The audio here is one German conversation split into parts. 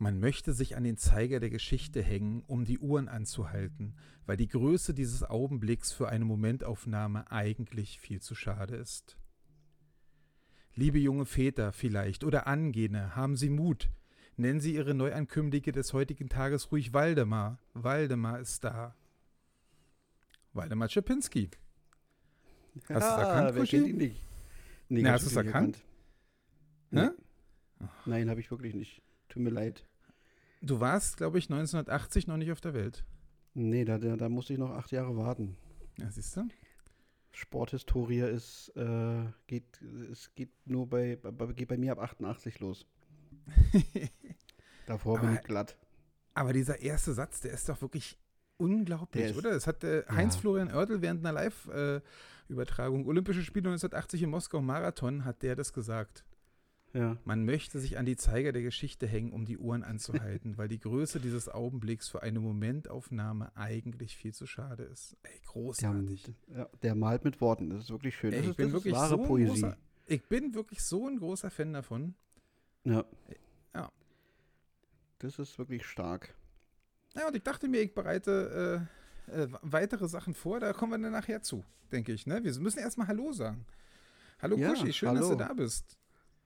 Man möchte sich an den Zeiger der Geschichte hängen, um die Uhren anzuhalten, weil die Größe dieses Augenblicks für eine Momentaufnahme eigentlich viel zu schade ist. Liebe junge Väter vielleicht oder Angehende, haben Sie Mut. Nennen Sie Ihre Neuankömmlinge des heutigen Tages ruhig Waldemar. Waldemar ist da. Waldemar Czepinski. Hast du es erkannt, wer kennt ihn nicht? Nee, Na, hast du es erkannt? erkannt. Nee. Nein, habe ich wirklich nicht. Tut mir leid. Du warst, glaube ich, 1980 noch nicht auf der Welt. Nee, da, da, da musste ich noch acht Jahre warten. Ja, siehst du? Sporthistorie ist, äh, geht, es geht nur bei, bei, geht bei mir ab 88 los. Davor bin ich glatt. Aber dieser erste Satz, der ist doch wirklich unglaublich, ist, oder? Das hat äh, Heinz-Florian Oertel während einer Live-Übertragung äh, Olympische Spiele 1980 in Moskau Marathon hat der das gesagt. Ja. Man möchte sich an die Zeiger der Geschichte hängen, um die Uhren anzuhalten, weil die Größe dieses Augenblicks für eine Momentaufnahme eigentlich viel zu schade ist. Ey, großartig. Ja, der malt mit Worten, das ist wirklich schön. Ey, das ich ist, bin wirklich wahre so Poesie. Großer, ich bin wirklich so ein großer Fan davon. Ja. Ja. Das ist wirklich stark. Ja, und ich dachte mir, ich bereite äh, äh, weitere Sachen vor, da kommen wir dann nachher zu, denke ich. Ne? Wir müssen erstmal Hallo sagen. Hallo ja, Kuschi, schön, hallo. dass du da bist.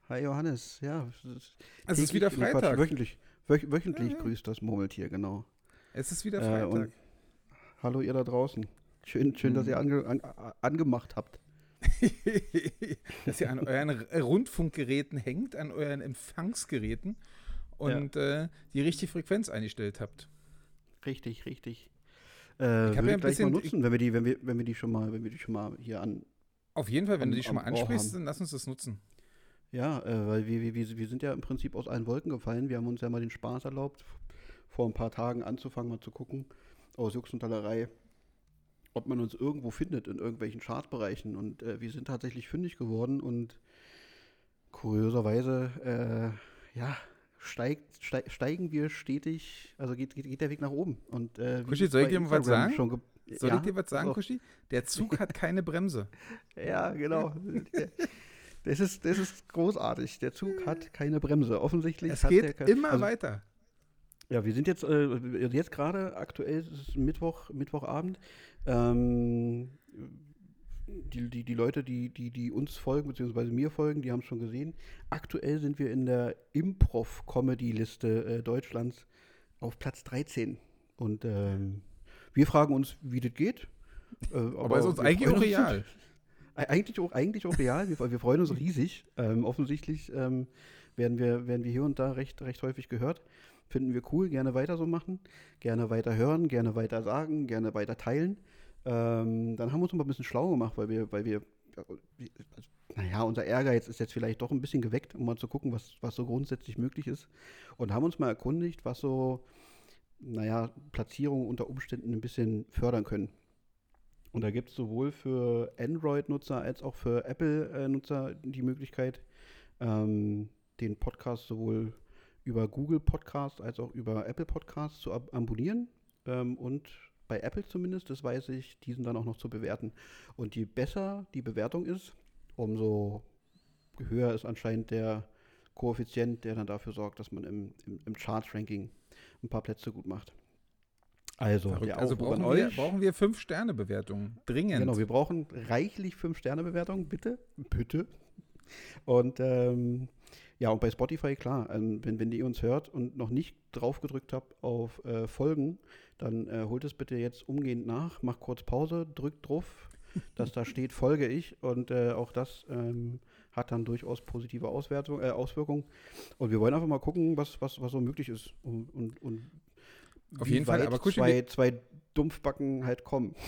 Hi Johannes, ja. Es ist wieder Freitag. wöchentlich wöch, wöchentlich ja, ja. grüßt das Murmeltier, genau. Es ist wieder Freitag. Äh, hallo ihr da draußen. Schön, schön mhm. dass ihr ange, an, angemacht habt. dass ihr an euren Rundfunkgeräten hängt, an euren Empfangsgeräten und ja. äh, die richtige Frequenz eingestellt habt. Richtig, richtig. Äh, ich habe ja ein bisschen mal nutzen, wenn wir die, wenn wir, wenn wir die schon mal, wenn wir die schon mal hier an. Auf jeden Fall, wenn an, du die schon mal ansprichst, dann lass uns das nutzen. Ja, äh, weil wir, wir, wir sind ja im Prinzip aus allen Wolken gefallen. Wir haben uns ja mal den Spaß erlaubt, vor ein paar Tagen anzufangen, mal zu gucken, aus Jux und Tallerei, ob man uns irgendwo findet in irgendwelchen Chartbereichen. Und äh, wir sind tatsächlich fündig geworden und kurioserweise, äh, ja, steigt, steig, steigen wir stetig, also geht, geht, geht der Weg nach oben. Und, äh, Kuschi, soll ich dir was sagen? Soll ja, ich dir was sagen, Kuschi? Der Zug hat keine Bremse. Ja, genau. Das ist, das ist großartig. Der Zug hat keine Bremse. Offensichtlich. Es geht der, immer also, weiter. Ja, wir sind jetzt, äh, jetzt gerade aktuell, es ist Mittwoch, Mittwochabend. Ähm, die, die, die Leute, die, die, die uns folgen, beziehungsweise mir folgen, die haben es schon gesehen. Aktuell sind wir in der Improv-Comedy-Liste äh, Deutschlands auf Platz 13. Und ähm, wir fragen uns, wie das geht. Äh, aber, aber ist uns eigentlich auch real. Eigentlich auch, eigentlich auch real. Wir, wir freuen uns riesig. Ähm, offensichtlich ähm, werden, wir, werden wir hier und da recht, recht häufig gehört. Finden wir cool, gerne weiter so machen, gerne weiter hören, gerne weiter sagen, gerne weiter teilen. Ähm, dann haben wir uns mal ein bisschen schlau gemacht, weil wir, weil wir, also, naja, unser Ehrgeiz ist jetzt vielleicht doch ein bisschen geweckt, um mal zu gucken, was, was so grundsätzlich möglich ist. Und haben uns mal erkundigt, was so, naja, Platzierungen unter Umständen ein bisschen fördern können. Und da gibt es sowohl für Android-Nutzer als auch für Apple-Nutzer die Möglichkeit, ähm, den Podcast sowohl über Google Podcast als auch über Apple Podcast zu ab abonnieren ähm, und bei Apple zumindest, das weiß ich, diesen dann auch noch zu bewerten. Und je besser die Bewertung ist, umso höher ist anscheinend der Koeffizient, der dann dafür sorgt, dass man im, im, im Charts-Ranking ein paar Plätze gut macht. Also, der also brauchen, wir, brauchen wir fünf Sterne Bewertungen dringend. Genau, wir brauchen reichlich fünf Sterne Bewertungen, bitte, bitte. Und ähm, ja, und bei Spotify, klar, ähm, wenn, wenn ihr uns hört und noch nicht drauf gedrückt habt auf äh, Folgen, dann äh, holt es bitte jetzt umgehend nach, macht kurz Pause, drückt drauf, dass da steht, folge ich. Und äh, auch das ähm, hat dann durchaus positive Auswertung, äh, Auswirkungen. Und wir wollen einfach mal gucken, was, was, was so möglich ist. Und, und, und auf jeden Fall, aber Kuschi, zwei, zwei Dumpfbacken halt kommen.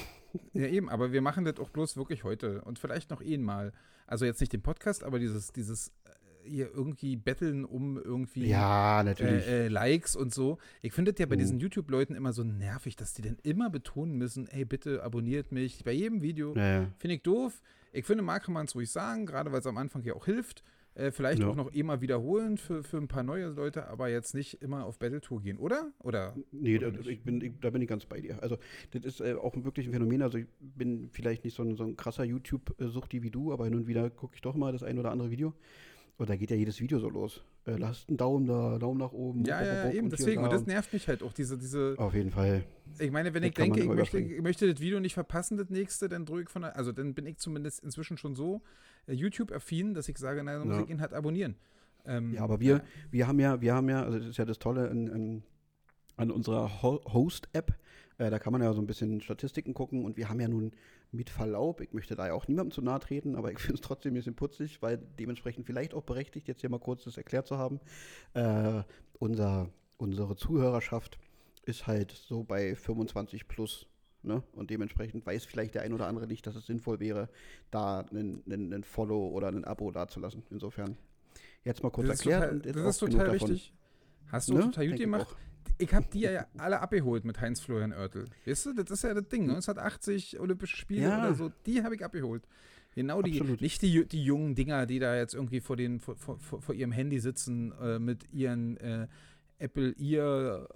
Ja, eben, aber wir machen das auch bloß wirklich heute und vielleicht noch eh mal. Also jetzt nicht den Podcast, aber dieses, dieses äh, hier irgendwie betteln um irgendwie ja, natürlich. Äh, äh, Likes und so. Ich finde es ja bei uh. diesen YouTube-Leuten immer so nervig, dass die dann immer betonen müssen, ey, bitte abonniert mich bei jedem Video. Ja, ja. Finde ich doof. Ich finde, mag man es ruhig sagen, gerade weil es am Anfang ja auch hilft. Äh, vielleicht ja. auch noch immer wiederholen für, für ein paar neue Leute, aber jetzt nicht immer auf Battle-Tour gehen, oder? Oder? Nee, oder da, ich bin, ich, da bin ich ganz bei dir. Also, das ist äh, auch wirklich ein Phänomen. Also, ich bin vielleicht nicht so ein, so ein krasser YouTube-Suchti wie du, aber hin und wieder gucke ich doch mal das ein oder andere Video. Und da geht ja jedes Video so los. Äh, lasst einen Daumen da, Daumen nach oben. Ja, ja, eben, deswegen. Und, und das nervt mich halt auch, diese, diese. Auf jeden Fall. Ich meine, wenn das ich denke, ich möchte, ich möchte, das Video nicht verpassen, das nächste, dann drücke ich von der, also dann bin ich zumindest inzwischen schon so äh, YouTube-affin, dass ich sage, nein, dann muss ja. ich ihn halt abonnieren. Ähm, ja, aber wir, ja. wir haben ja, wir haben ja, also das ist ja das Tolle in, in, an unserer Host-App, äh, da kann man ja so ein bisschen Statistiken gucken und wir haben ja nun mit Verlaub, ich möchte da ja auch niemandem zu nahe treten, aber ich finde es trotzdem ein bisschen putzig, weil dementsprechend vielleicht auch berechtigt, jetzt hier mal kurz das erklärt zu haben. Äh, unser, unsere Zuhörerschaft ist halt so bei 25 plus. Ne? Und dementsprechend weiß vielleicht der ein oder andere nicht, dass es sinnvoll wäre, da einen, einen, einen Follow oder ein Abo dazulassen. Insofern jetzt mal kurz das erklärt. Total, das ist total richtig. Hast du ne? total gut gemacht ich habe die ja alle abgeholt mit Heinz-Florian Oertel. Weißt du, das ist ja das Ding. 1980 Olympische Spiele ja. oder so, die habe ich abgeholt. Genau die, Absolut. nicht die, die jungen Dinger, die da jetzt irgendwie vor, den, vor, vor, vor ihrem Handy sitzen äh, mit ihren äh, Apple ihr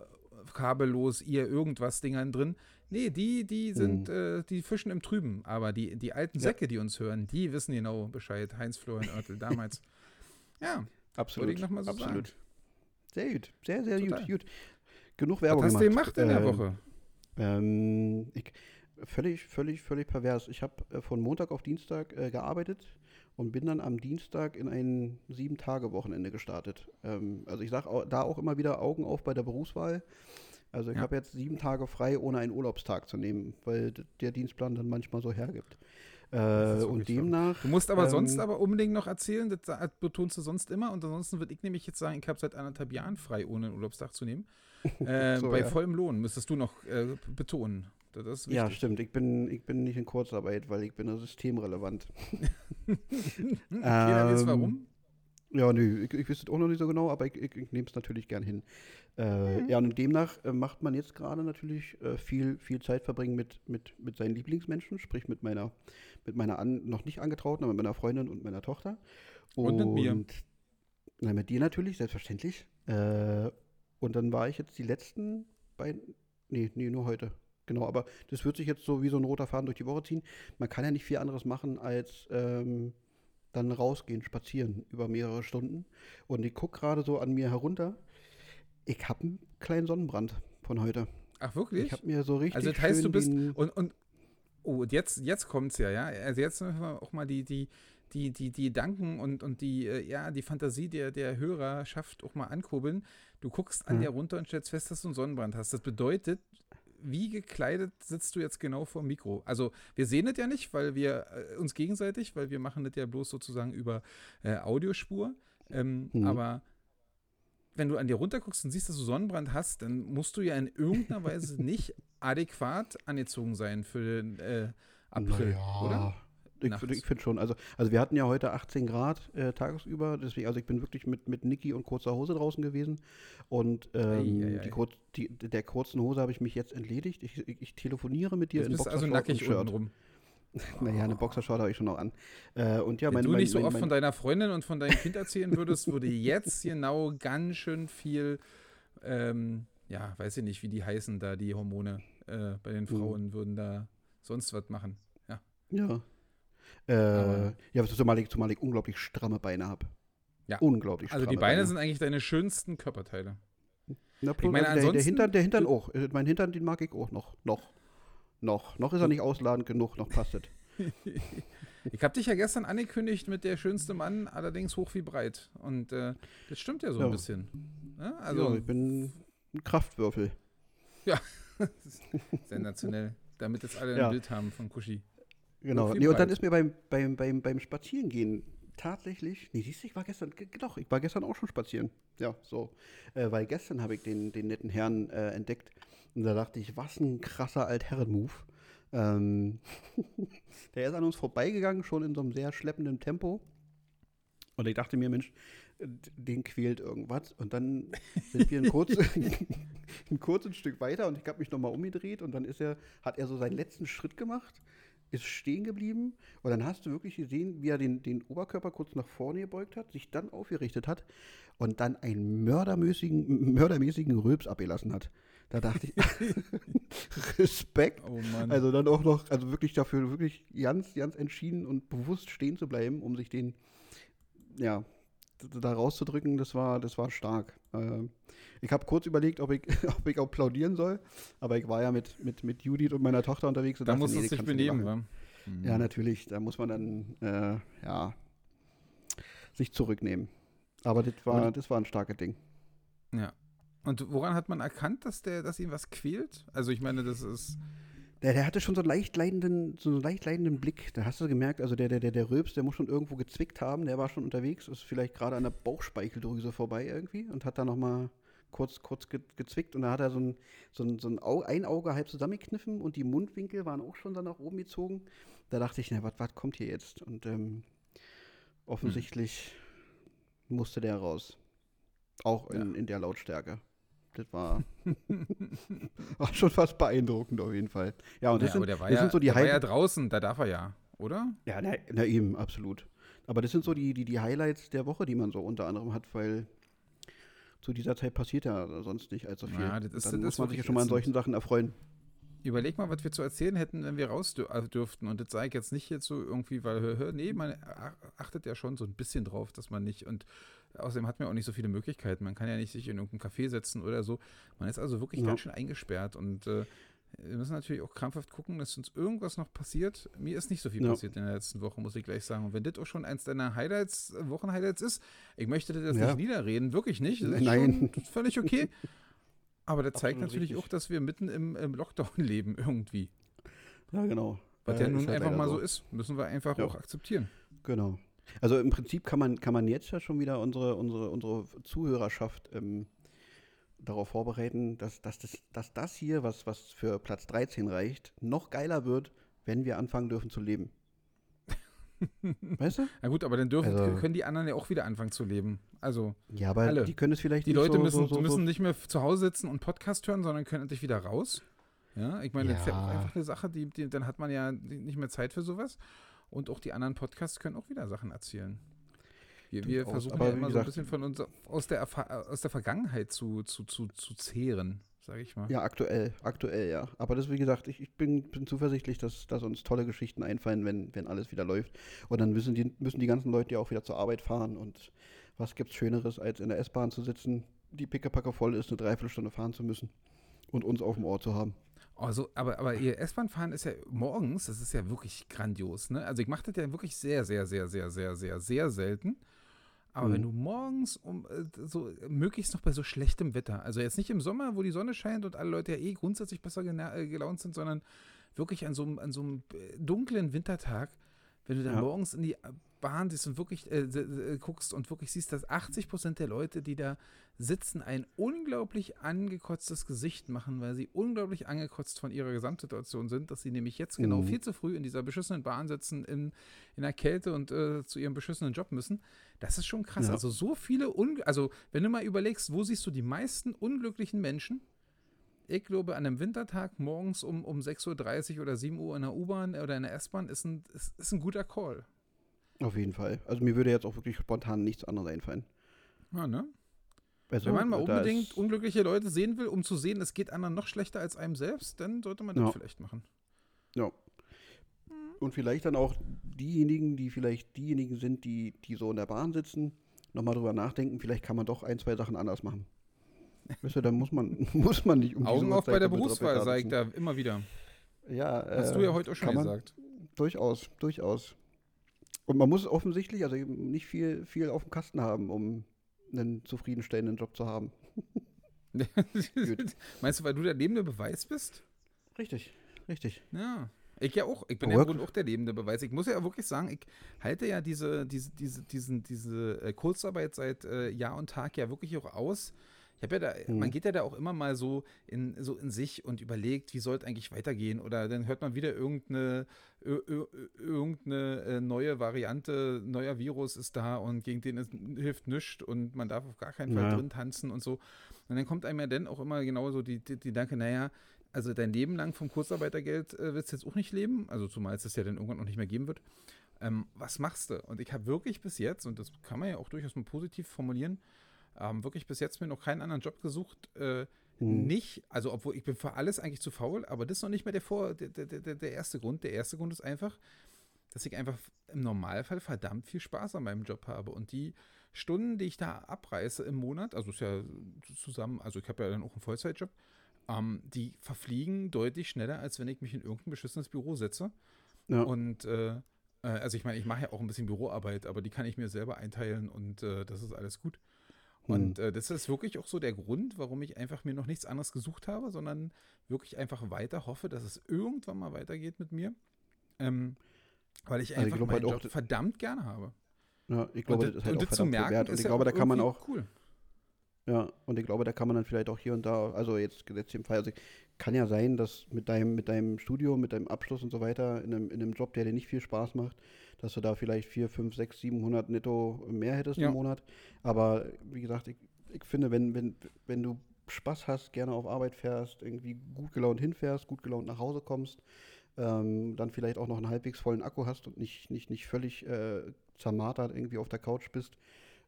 kabellos ihr irgendwas Dingern drin. Nee, die, die sind, mhm. äh, die fischen im Trüben. Aber die, die alten Säcke, ja. die uns hören, die wissen genau Bescheid. Heinz-Florian Oertel damals. ja, absolut. ich nochmal so absolut. Sagen. Sehr gut, sehr, sehr Total. gut, gut. Genug Werbung Was hast gemacht. du gemacht in der ähm, Woche? Ähm, ich, völlig, völlig, völlig pervers. Ich habe äh, von Montag auf Dienstag äh, gearbeitet und bin dann am Dienstag in ein Sieben-Tage-Wochenende gestartet. Ähm, also ich sage da auch immer wieder Augen auf bei der Berufswahl. Also ich ja. habe jetzt sieben Tage frei, ohne einen Urlaubstag zu nehmen, weil der Dienstplan dann manchmal so hergibt. Äh, und demnach. Du musst aber ähm, sonst aber unbedingt noch erzählen, das betonst du sonst immer. Und ansonsten würde ich nämlich jetzt sagen, ich habe seit anderthalb Jahren frei, ohne einen Urlaubstag zu nehmen. Äh, so, bei ja. vollem Lohn müsstest du noch äh, betonen. ja, stimmt. Ich bin, ich bin nicht in Kurzarbeit, weil ich bin systemrelevant. okay, dann ähm, warum? Ja, nö, ich, ich wüsste auch noch nicht so genau, aber ich, ich, ich nehme es natürlich gern hin. Äh, mhm. Ja, und demnach äh, macht man jetzt gerade natürlich äh, viel, viel Zeit verbringen mit, mit, mit seinen Lieblingsmenschen, sprich mit meiner, mit meiner an, noch nicht angetrauten, aber mit meiner Freundin und meiner Tochter. Und, und mit mir. Na, mit dir natürlich, selbstverständlich. Äh, und dann war ich jetzt die letzten beiden, nee, nee, nur heute. Genau, aber das wird sich jetzt so wie so ein roter Faden durch die Woche ziehen. Man kann ja nicht viel anderes machen, als ähm, dann rausgehen, spazieren über mehrere Stunden. Und ich gucke gerade so an mir herunter. Ich habe einen kleinen Sonnenbrand von heute. Ach, wirklich? Ich habe mir so richtig. Also, das heißt, du bist. Und, und, oh, und jetzt, jetzt kommt es ja, ja. Also, jetzt müssen wir auch mal die, die, die, die, die Gedanken und, und die, äh, ja, die Fantasie der, der Hörerschaft auch mal ankurbeln. Du guckst an mhm. dir runter und stellst fest, dass du einen Sonnenbrand hast. Das bedeutet, wie gekleidet sitzt du jetzt genau vor dem Mikro? Also wir sehen das ja nicht, weil wir äh, uns gegenseitig, weil wir machen das ja bloß sozusagen über äh, Audiospur. Ähm, mhm. Aber wenn du an dir runterguckst und siehst, dass du Sonnenbrand hast, dann musst du ja in irgendeiner Weise nicht adäquat angezogen sein für den äh, April, naja. oder? Ich, ich finde schon. Also, also wir hatten ja heute 18 Grad äh, tagsüber, deswegen, also ich bin wirklich mit, mit Niki und kurzer Hose draußen gewesen. Und ähm, ei, ei. Die, Kur die, der kurzen Hose habe ich mich jetzt entledigt. Ich, ich, ich telefoniere mit dir jetzt in bist also nackig rum. Naja, eine Boxershort habe ich schon noch an. Äh, und ja, Wenn meine, du nicht mein, so oft mein, von deiner Freundin und von deinem Kind erzählen würdest, würde jetzt genau ganz schön viel, ähm, ja, weiß ich nicht, wie die heißen da, die Hormone äh, bei den mhm. Frauen, mhm. würden da sonst was machen. Ja. Ja. Äh, ja, zumal ich, zumal ich unglaublich stramme Beine habe. Ja. Unglaublich Also die Beine, Beine, sind eigentlich deine schönsten Körperteile. Na, ich meine, der, der, Hintern, der Hintern auch. Äh, mein Hintern, den mag ich auch noch. Noch. Noch. Noch ist er nicht ausladend genug, noch passt es. ich habe dich ja gestern angekündigt mit der schönste Mann, allerdings hoch wie breit. Und äh, das stimmt ja so ja. ein bisschen. Ja, also, ja, ich bin ein Kraftwürfel. Ja, sensationell. Damit jetzt alle ein Bild haben von Kushi. Genau. Nee, und dann ist mir beim, beim, beim, beim Spazierengehen tatsächlich, nee, siehst du, ich war gestern, doch, ich war gestern auch schon spazieren. Ja, so. Äh, weil gestern habe ich den, den netten Herrn äh, entdeckt und da dachte ich, was ein krasser Altherren-Move. Ähm, der ist an uns vorbeigegangen, schon in so einem sehr schleppenden Tempo. Und ich dachte mir, Mensch, den quält irgendwas. Und dann sind wir ein, kurz, ein kurzes Stück weiter und ich habe mich nochmal umgedreht und dann ist er, hat er so seinen letzten Schritt gemacht ist stehen geblieben und dann hast du wirklich gesehen, wie er den, den Oberkörper kurz nach vorne gebeugt hat, sich dann aufgerichtet hat und dann einen mördermäßigen, mördermäßigen Rülps abgelassen hat. Da dachte ich, Respekt. Oh also dann auch noch, also wirklich dafür wirklich ganz, ganz entschieden und bewusst stehen zu bleiben, um sich den, ja, da rauszudrücken, das war, das war stark. Äh, ich habe kurz überlegt, ob ich, ob ich applaudieren soll, aber ich war ja mit, mit, mit Judith und meiner Tochter unterwegs. da muss es sich benehmen? Mhm. Ja, natürlich. Da muss man dann, äh, ja, sich zurücknehmen. Aber das war, das war ein starkes Ding. Ja. Und woran hat man erkannt, dass der, dass ihn was quält? Also ich meine, das ist. Der, der hatte schon so einen leicht leidenden, so einen leicht leidenden Blick. Da hast du gemerkt, also der, der, der, der Röps, der muss schon irgendwo gezwickt haben, der war schon unterwegs, ist vielleicht gerade an der Bauchspeicheldrüse vorbei irgendwie und hat da nochmal kurz, kurz ge gezwickt und da hat er so ein, so ein, so ein, Au ein Auge halb zusammengekniffen und die Mundwinkel waren auch schon dann nach oben gezogen. Da dachte ich, na, was kommt hier jetzt? Und ähm, offensichtlich hm. musste der raus. Auch in, ja. in der Lautstärke. Das war, war schon fast beeindruckend auf jeden Fall. Ja, und das, ja, sind, das ja, sind so die der war ja draußen, da darf er ja, oder? Ja, na, na, eben, absolut. Aber das sind so die, die, die Highlights der Woche, die man so unter anderem hat, weil zu dieser Zeit passiert ja sonst nicht allzu viel. Ja, das ist, dann das muss man sich ja schon mal an solchen Sachen erfreuen. Überleg mal, was wir zu erzählen hätten, wenn wir raus äh, dürften. Und das sage ich jetzt nicht jetzt so irgendwie, weil, hör, hör, nee, man achtet ja schon so ein bisschen drauf, dass man nicht, und außerdem hat man auch nicht so viele Möglichkeiten. Man kann ja nicht sich in irgendein Café setzen oder so. Man ist also wirklich ja. ganz schön eingesperrt und äh, wir müssen natürlich auch krampfhaft gucken, dass uns irgendwas noch passiert. Mir ist nicht so viel ja. passiert in der letzten Woche, muss ich gleich sagen. Und wenn das auch schon eins deiner Highlights, Wochenhighlights ist, ich möchte das ja. nicht niederreden, wirklich nicht. Das ist Nein. völlig okay. Aber das zeigt natürlich richtig. auch, dass wir mitten im, im, Lockdown leben, irgendwie. Ja, genau. Was ja, ja nun halt einfach mal so ist, müssen wir einfach ja. auch akzeptieren. Genau. Also im Prinzip kann man, kann man jetzt ja schon wieder unsere, unsere, unsere Zuhörerschaft ähm, darauf vorbereiten, dass, dass, das, dass das hier, was, was für Platz 13 reicht, noch geiler wird, wenn wir anfangen dürfen zu leben. weißt du? Na gut, aber dann dürfen, also, können die anderen ja auch wieder anfangen zu leben. Also ja, aber alle. die können es vielleicht die nicht Leute so, müssen, so, so, müssen nicht mehr zu Hause sitzen und Podcast hören, sondern können endlich wieder raus. Ja, ich meine, ja. das ist ja auch einfach eine Sache, die, die, dann hat man ja nicht mehr Zeit für sowas. Und auch die anderen Podcasts können auch wieder Sachen erzählen. Wir, wir versuchen ja immer gesagt, so ein bisschen von uns aus der, aus der Vergangenheit zu, zu, zu, zu zehren, sage ich mal. Ja, aktuell, aktuell, ja. Aber das, wie gesagt, ich, ich bin, bin zuversichtlich, dass, dass uns tolle Geschichten einfallen, wenn, wenn alles wieder läuft. Und dann müssen die, müssen die ganzen Leute ja auch wieder zur Arbeit fahren. Und was gibt's Schöneres, als in der S-Bahn zu sitzen, die pickepacke voll ist, eine Dreiviertelstunde fahren zu müssen und uns auf dem Ohr zu haben. Also, aber, aber ihr S-Bahn fahren ist ja morgens, das ist ja wirklich grandios, ne? Also ich mache das ja wirklich sehr, sehr, sehr, sehr, sehr, sehr, sehr selten. Aber mhm. wenn du morgens um äh, so möglichst noch bei so schlechtem Wetter, also jetzt nicht im Sommer, wo die Sonne scheint und alle Leute ja eh grundsätzlich besser äh, gelaunt sind, sondern wirklich an so, an so einem äh, dunklen Wintertag, wenn du dann ja. morgens in die Bahn siehst und wirklich äh, äh, guckst und wirklich siehst, dass 80 Prozent der Leute, die da sitzen, ein unglaublich angekotztes Gesicht machen, weil sie unglaublich angekotzt von ihrer Gesamtsituation sind, dass sie nämlich jetzt genau mhm. viel zu früh in dieser beschissenen Bahn sitzen, in, in der Kälte und äh, zu ihrem beschissenen Job müssen. Das ist schon krass. Ja. Also so viele, Un also wenn du mal überlegst, wo siehst du die meisten unglücklichen Menschen? Ich glaube, an einem Wintertag morgens um, um 6.30 Uhr oder 7 Uhr in der U-Bahn oder in der S-Bahn ist ein, ist, ist ein guter Call. Auf jeden Fall. Also mir würde jetzt auch wirklich spontan nichts anderes einfallen. Ja, ne? Also, Wenn man mal unbedingt unglückliche Leute sehen will, um zu sehen, es geht anderen noch schlechter als einem selbst, dann sollte man das ja. vielleicht machen. Ja. Und vielleicht dann auch diejenigen, die vielleicht diejenigen sind, die, die so in der Bahn sitzen, nochmal drüber nachdenken, vielleicht kann man doch ein, zwei Sachen anders machen. Weißt du, da muss man, muss man nicht um Augen auf bei der Berufswahl, sage ich da immer wieder. Ja, Hast äh, du ja heute auch schon gesagt. Durchaus, durchaus. Und man muss offensichtlich also nicht viel, viel auf dem Kasten haben, um einen zufriedenstellenden Job zu haben. Meinst du, weil du der lebende Beweis bist? Richtig, richtig. Ja. Ich ja auch. Ich bin Work. ja wohl auch der lebende Beweis. Ich muss ja wirklich sagen, ich halte ja diese, diese, diese, diesen, diese äh, Kurzarbeit seit äh, Jahr und Tag ja wirklich auch aus. Ich habe ja da, mhm. man geht ja da auch immer mal so in, so in sich und überlegt, wie soll es eigentlich weitergehen? Oder dann hört man wieder irgendeine, irgendeine äh, neue Variante, neuer Virus ist da und gegen den ist, hilft nichts und man darf auf gar keinen Fall ja. drin tanzen und so. Und dann kommt einem ja dann auch immer genauso die, die, die Danke, naja, also dein Leben lang vom Kurzarbeitergeld äh, willst du jetzt auch nicht leben, also zumal es das ja dann irgendwann noch nicht mehr geben wird. Ähm, was machst du? Und ich habe wirklich bis jetzt, und das kann man ja auch durchaus mal positiv formulieren, ähm, wirklich bis jetzt mir noch keinen anderen Job gesucht. Äh, hm. Nicht, also obwohl ich bin für alles eigentlich zu faul, aber das ist noch nicht mehr der, Vor, der, der, der, der erste Grund. Der erste Grund ist einfach, dass ich einfach im Normalfall verdammt viel Spaß an meinem Job habe. Und die Stunden, die ich da abreiße im Monat, also ist ja zusammen, also ich habe ja dann auch einen Vollzeitjob, ähm, die verfliegen deutlich schneller, als wenn ich mich in irgendein beschissenes Büro setze. Ja. Und äh, äh also ich meine, ich mache ja auch ein bisschen Büroarbeit, aber die kann ich mir selber einteilen und äh, das ist alles gut. Und hm. äh, das ist wirklich auch so der Grund, warum ich einfach mir noch nichts anderes gesucht habe, sondern wirklich einfach weiter hoffe, dass es irgendwann mal weitergeht mit mir. Ähm, weil ich einfach also ich meinen Job verdammt gerne habe. Ja, ich glaube, und, das ist halt und auch zu merken, wert. Und ich glaube, da kann man auch. Cool. Ja, und ich glaube, da kann man dann vielleicht auch hier und da, also jetzt gesetzt im Fall, also kann ja sein, dass mit deinem, mit deinem Studium, mit deinem Abschluss und so weiter, in einem, in einem Job, der dir nicht viel Spaß macht, dass du da vielleicht 4, 5, 6, 700 netto mehr hättest ja. im Monat. Aber wie gesagt, ich, ich finde, wenn, wenn, wenn du Spaß hast, gerne auf Arbeit fährst, irgendwie gut gelaunt hinfährst, gut gelaunt nach Hause kommst, ähm, dann vielleicht auch noch einen halbwegs vollen Akku hast und nicht, nicht, nicht völlig äh, zermartert irgendwie auf der Couch bist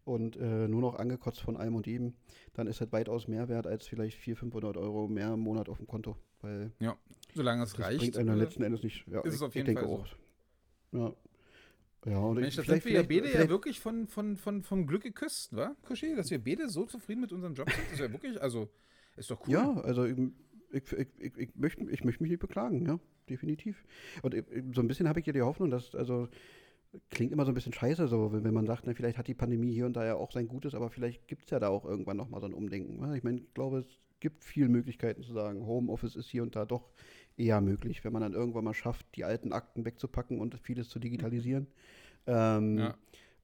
und äh, nur noch angekotzt von allem und jedem, dann ist das weitaus mehr wert als vielleicht 400, 500 Euro mehr im Monat auf dem Konto. Weil ja, solange es das reicht. bringt einem äh, letzten Endes nicht. Ja, ist es auf jeden Fall so. Ja. Ja, und Mensch, das sind wir ja beide ja wirklich von, von, von, vom Glück geküsst, wa, Kushi? Dass wir beide so zufrieden mit unserem Job sind, das ist ja wirklich, also, ist doch cool. Ja, also ich, ich, ich, ich, möchte, ich möchte mich nicht beklagen, ja, definitiv. Und so ein bisschen habe ich ja die Hoffnung, dass, also, klingt immer so ein bisschen scheiße, so, wenn, man sagt, na, vielleicht hat die Pandemie hier und da ja auch sein Gutes, aber vielleicht gibt es ja da auch irgendwann nochmal so ein Umdenken. Ja? Ich meine, ich glaube, es gibt viele Möglichkeiten zu sagen, Homeoffice ist hier und da doch eher möglich, wenn man dann irgendwann mal schafft, die alten Akten wegzupacken und vieles zu digitalisieren. Ähm, ja.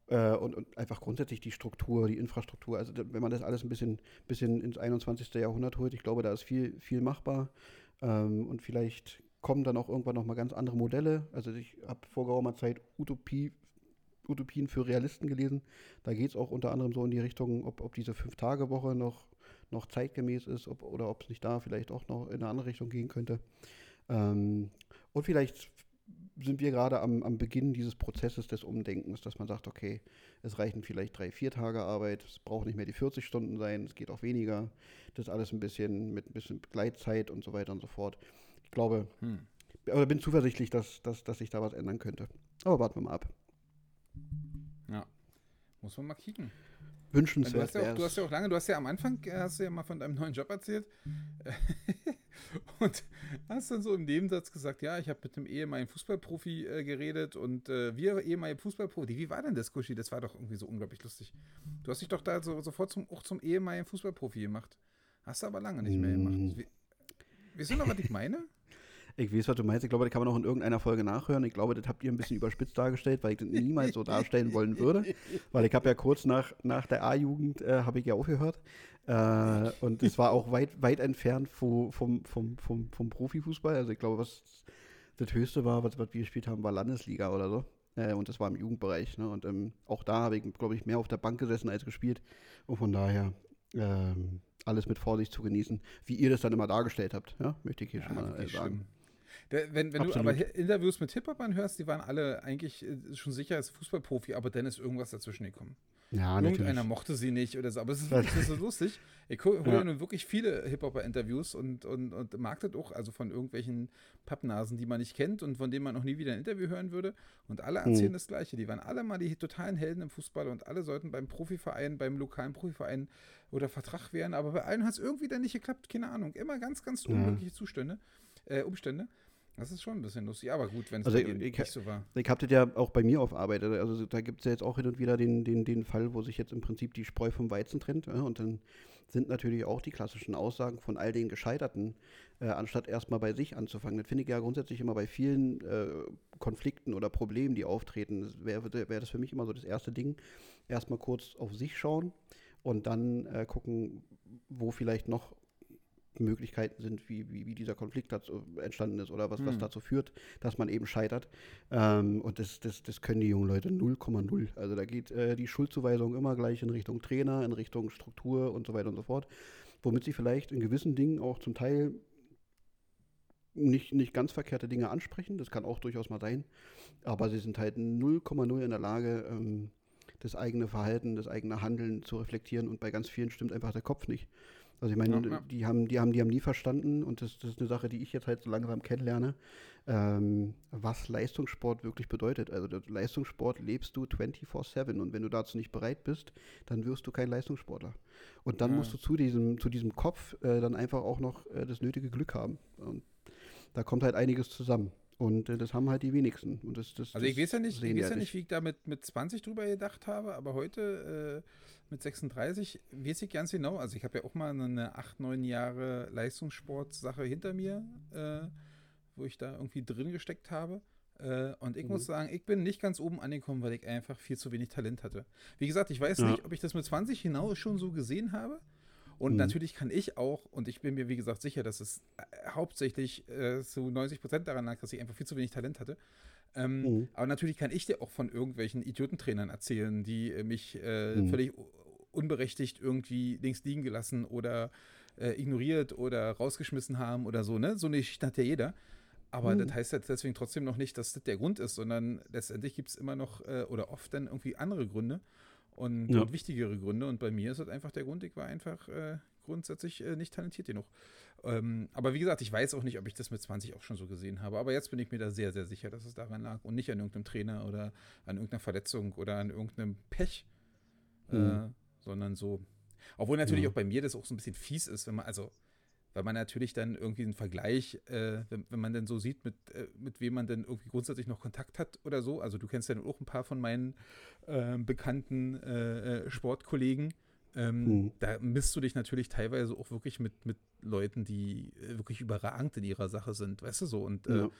Äh, und, und, einfach grundsätzlich die Struktur, die Infrastruktur. Also wenn man das alles ein bisschen, bisschen ins 21. Jahrhundert holt, ich glaube, da ist viel, viel machbar. Ähm, und vielleicht kommen dann auch irgendwann nochmal ganz andere Modelle. Also ich habe vor geraumer Zeit Utopie, Utopien für Realisten gelesen. Da geht es auch unter anderem so in die Richtung, ob, ob diese Fünf-Tage-Woche noch, noch zeitgemäß ist ob, oder ob es nicht da vielleicht auch noch in eine andere Richtung gehen könnte. Ähm, und vielleicht sind wir gerade am, am Beginn dieses Prozesses des Umdenkens, dass man sagt, okay, es reichen vielleicht drei, vier Tage Arbeit, es braucht nicht mehr die 40 Stunden sein, es geht auch weniger. Das alles ein bisschen mit ein bisschen Gleitzeit und so weiter und so fort. Ich glaube, hm. oder bin zuversichtlich, dass, dass, dass sich da was ändern könnte. Aber warten wir mal ab. Ja, muss man mal kicken wünschenswert du hast, ja auch, du hast ja auch lange, du hast ja am Anfang, äh, hast du ja mal von deinem neuen Job erzählt und hast dann so im Nebensatz gesagt, ja, ich habe mit einem ehemaligen Fußballprofi äh, geredet und äh, wir ehemalige Fußballprofi, wie war denn das, Kuschi? Das war doch irgendwie so unglaublich lustig. Du hast dich doch da so, sofort zum, auch zum ehemaligen Fußballprofi gemacht. Hast du aber lange nicht mehr gemacht. Mm. Wie, weißt du noch, was ich meine? Ich weiß, was du meinst. Ich glaube, das kann man auch in irgendeiner Folge nachhören. Ich glaube, das habt ihr ein bisschen überspitzt dargestellt, weil ich das niemals so darstellen wollen würde. Weil ich habe ja kurz nach, nach der A-Jugend äh, habe ich ja aufgehört. Äh, und es war auch weit, weit entfernt vom, vom, vom, vom, vom Profifußball. Also ich glaube, was das Höchste war, was, was wir gespielt haben, war Landesliga oder so. Äh, und das war im Jugendbereich. Ne? Und ähm, auch da habe ich, glaube ich, mehr auf der Bank gesessen als gespielt. Und von daher ähm, alles mit Vorsicht zu genießen, wie ihr das dann immer dargestellt habt. Ja? Möchte ich hier ja, schon mal äh, sagen. Der, wenn wenn du aber Interviews mit Hip-Hopern hörst, die waren alle eigentlich äh, schon sicher als Fußballprofi, aber dann ist irgendwas dazwischen gekommen. Ja, Irgendeiner natürlich. mochte sie nicht oder so, aber es ist wirklich so lustig. Ich höre ja. nun wirklich viele Hip-Hopper-Interviews und, und, und mag das auch, also von irgendwelchen Pappnasen, die man nicht kennt und von denen man noch nie wieder ein Interview hören würde. Und alle mhm. erzählen mhm. das Gleiche. Die waren alle mal die totalen Helden im Fußball und alle sollten beim Profiverein, beim lokalen Profiverein oder Vertrag werden, aber bei allen hat es irgendwie dann nicht geklappt, keine Ahnung. Immer ganz, ganz unglückliche ja. Zustände, äh, Umstände. Das ist schon ein bisschen lustig, aber gut, wenn es also nicht so war. Ich habe das ja auch bei mir auf Arbeit. Also da gibt es ja jetzt auch hin und wieder den, den, den Fall, wo sich jetzt im Prinzip die Spreu vom Weizen trennt. Ja, und dann sind natürlich auch die klassischen Aussagen von all den Gescheiterten, äh, anstatt erstmal bei sich anzufangen. Das finde ich ja grundsätzlich immer bei vielen äh, Konflikten oder Problemen, die auftreten, wäre wär das für mich immer so das erste Ding. Erstmal kurz auf sich schauen und dann äh, gucken, wo vielleicht noch Möglichkeiten sind, wie, wie, wie dieser Konflikt dazu entstanden ist oder was, hm. was dazu führt, dass man eben scheitert. Ähm, und das, das, das können die jungen Leute 0,0. Also da geht äh, die Schuldzuweisung immer gleich in Richtung Trainer, in Richtung Struktur und so weiter und so fort. Womit sie vielleicht in gewissen Dingen auch zum Teil nicht, nicht ganz verkehrte Dinge ansprechen. Das kann auch durchaus mal sein. Aber sie sind halt 0,0 in der Lage, ähm, das eigene Verhalten, das eigene Handeln zu reflektieren und bei ganz vielen stimmt einfach der Kopf nicht. Also ich meine, ja, die, haben, die, haben, die haben nie verstanden, und das, das, ist eine Sache, die ich jetzt halt so langsam kennenlerne, ähm, was Leistungssport wirklich bedeutet. Also Leistungssport lebst du 24-7 und wenn du dazu nicht bereit bist, dann wirst du kein Leistungssportler. Und dann ja. musst du zu diesem, zu diesem Kopf äh, dann einfach auch noch äh, das nötige Glück haben. Und da kommt halt einiges zusammen. Und äh, das haben halt die wenigsten. Und das, das, also ich weiß ja nicht, ich weiß ja nicht, wie ich da mit, mit 20 drüber gedacht habe, aber heute äh, mit 36 weiß ich ganz genau. Also ich habe ja auch mal eine 8, 9 Jahre Leistungssport-Sache hinter mir, äh, wo ich da irgendwie drin gesteckt habe. Äh, und ich mhm. muss sagen, ich bin nicht ganz oben angekommen, weil ich einfach viel zu wenig Talent hatte. Wie gesagt, ich weiß ja. nicht, ob ich das mit 20 hinaus schon so gesehen habe. Und mhm. natürlich kann ich auch, und ich bin mir wie gesagt sicher, dass es äh, hauptsächlich äh, zu 90 Prozent daran lag, dass ich einfach viel zu wenig Talent hatte. Ähm, mhm. Aber natürlich kann ich dir auch von irgendwelchen Idiotentrainern erzählen, die äh, mich äh, mhm. völlig unberechtigt irgendwie links liegen gelassen oder äh, ignoriert oder rausgeschmissen haben oder so. Ne? So eine Geschichte hat ja jeder. Aber mhm. das heißt ja deswegen trotzdem noch nicht, dass das der Grund ist, sondern letztendlich gibt es immer noch äh, oder oft dann irgendwie andere Gründe und, ja. und, wichtigere Gründe. Und bei mir ist das einfach der Grund, ich war einfach äh, grundsätzlich äh, nicht talentiert genug. Ähm, aber wie gesagt, ich weiß auch nicht, ob ich das mit 20 auch schon so gesehen habe. Aber jetzt bin ich mir da sehr, sehr sicher, dass es daran lag und nicht an irgendeinem Trainer oder an irgendeiner Verletzung oder an irgendeinem Pech, äh, mhm. sondern so. Obwohl natürlich ja. auch bei mir das auch so ein bisschen fies ist, wenn man, also weil man natürlich dann irgendwie einen Vergleich, äh, wenn, wenn, man dann so sieht, mit, äh, mit wem man dann irgendwie grundsätzlich noch Kontakt hat oder so. Also du kennst ja auch ein paar von meinen äh, bekannten äh, äh, Sportkollegen. Ähm, mhm. Da misst du dich natürlich teilweise auch wirklich mit, mit Leuten, die äh, wirklich überragend in ihrer Sache sind, weißt du so. Und ja.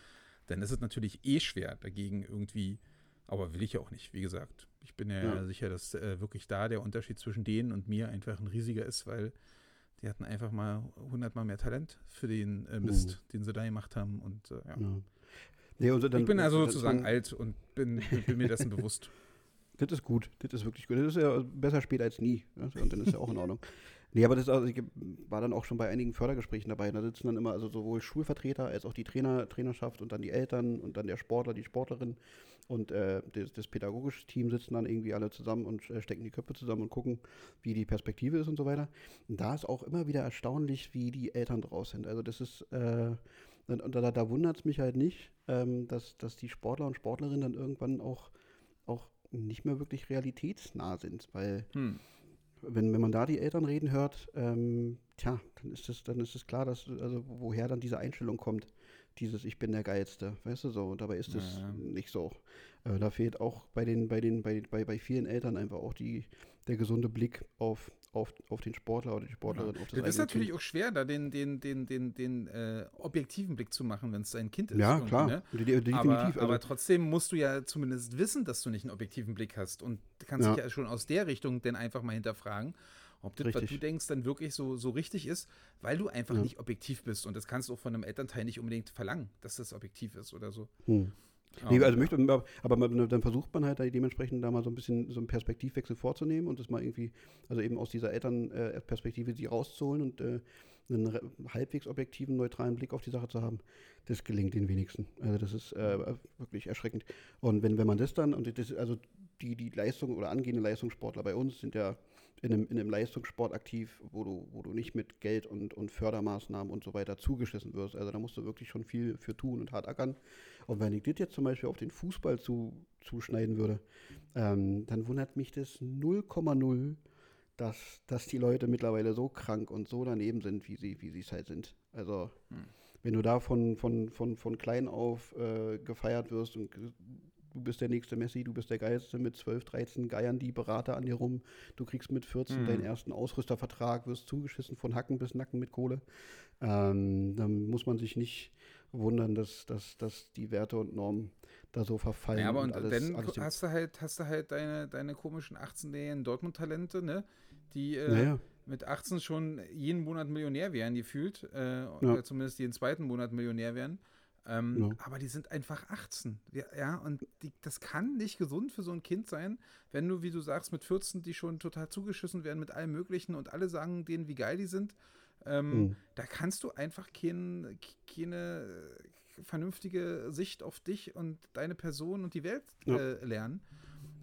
dann ist es natürlich eh schwer dagegen irgendwie, aber will ich ja auch nicht, wie gesagt. Ich bin ja, ja. sicher, dass wirklich da der Unterschied zwischen denen und mir einfach ein riesiger ist, weil die hatten einfach mal hundertmal mehr Talent für den äh, Mist, uh. den sie da gemacht haben. Und äh, ja. ja. Nee, also dann, ich bin also sozusagen alt und bin, bin mir dessen bewusst. Das ist gut, das ist wirklich gut. Das ist ja besser spät als nie. Und dann ist ja auch in Ordnung. Nee, aber das also, ich war dann auch schon bei einigen Fördergesprächen dabei. Da sitzen dann immer also sowohl Schulvertreter als auch die Trainer, Trainerschaft und dann die Eltern und dann der Sportler, die Sportlerin und äh, das, das, pädagogische Team sitzen dann irgendwie alle zusammen und äh, stecken die Köpfe zusammen und gucken, wie die Perspektive ist und so weiter. Und da ist auch immer wieder erstaunlich, wie die Eltern draus sind. Also das ist, äh, und da, da wundert es mich halt nicht, ähm, dass, dass die Sportler und Sportlerinnen dann irgendwann auch, auch nicht mehr wirklich realitätsnah sind, weil hm wenn, wenn man da die Eltern reden hört, ähm, tja, dann ist es dann ist es klar, dass also woher dann diese Einstellung kommt, dieses Ich bin der Geilste, weißt du so. Und dabei ist es ja, nicht so. Äh, da fehlt auch bei den bei den bei, bei, bei vielen Eltern einfach auch die der gesunde Blick auf auf, auf den Sportler oder die Sportlerin. Ja. Auf das, das ist natürlich kind. auch schwer, da den, den, den, den, den äh, objektiven Blick zu machen, wenn es dein Kind ist. Ja, klar. Ne? Definitiv. Aber, also. aber, trotzdem musst du ja zumindest wissen, dass du nicht einen objektiven Blick hast und kannst ja. dich ja schon aus der Richtung denn einfach mal hinterfragen, ob das, richtig. was du denkst, dann wirklich so, so richtig ist, weil du einfach ja. nicht objektiv bist. Und das kannst du auch von einem Elternteil nicht unbedingt verlangen, dass das objektiv ist oder so. Hm. Nee, also möchte, aber man, dann versucht man halt dementsprechend da mal so ein bisschen so einen Perspektivwechsel vorzunehmen und das mal irgendwie, also eben aus dieser Elternperspektive sie rauszuholen und äh, einen halbwegs objektiven, neutralen Blick auf die Sache zu haben, das gelingt den wenigsten. Also das ist äh, wirklich erschreckend. Und wenn, wenn man das dann, und das, also die, die Leistung oder angehende Leistungssportler bei uns sind ja in einem, in einem Leistungssport aktiv, wo du, wo du nicht mit Geld und, und Fördermaßnahmen und so weiter zugeschissen wirst. Also da musst du wirklich schon viel für tun und hart ackern. Und wenn ich das jetzt zum Beispiel auf den Fußball zu, zuschneiden würde, ähm, dann wundert mich das 0,0, dass, dass die Leute mittlerweile so krank und so daneben sind, wie sie wie es halt sind. Also hm. wenn du da von, von, von, von klein auf äh, gefeiert wirst und du bist der nächste Messi, du bist der Geilste mit 12, 13 Geiern die Berater an dir rum. Du kriegst mit 14 mhm. deinen ersten Ausrüstervertrag, wirst zugeschissen von Hacken bis Nacken mit Kohle. Ähm, dann muss man sich nicht wundern, dass, dass, dass die Werte und Normen da so verfallen. Ja, aber und, und alles, dann alles hast du halt, hast du halt deine, deine komischen 18-jährigen Dortmund-Talente, ne? Die äh, naja. mit 18 schon jeden Monat Millionär wären, gefühlt. Äh, ja. Oder zumindest jeden zweiten Monat Millionär wären. Ähm, ja. Aber die sind einfach 18. Ja, ja und die, das kann nicht gesund für so ein Kind sein, wenn du, wie du sagst, mit 14 die schon total zugeschissen werden mit allem Möglichen und alle sagen denen, wie geil die sind. Ähm, mhm. Da kannst du einfach kein, keine vernünftige Sicht auf dich und deine Person und die Welt ja. äh, lernen.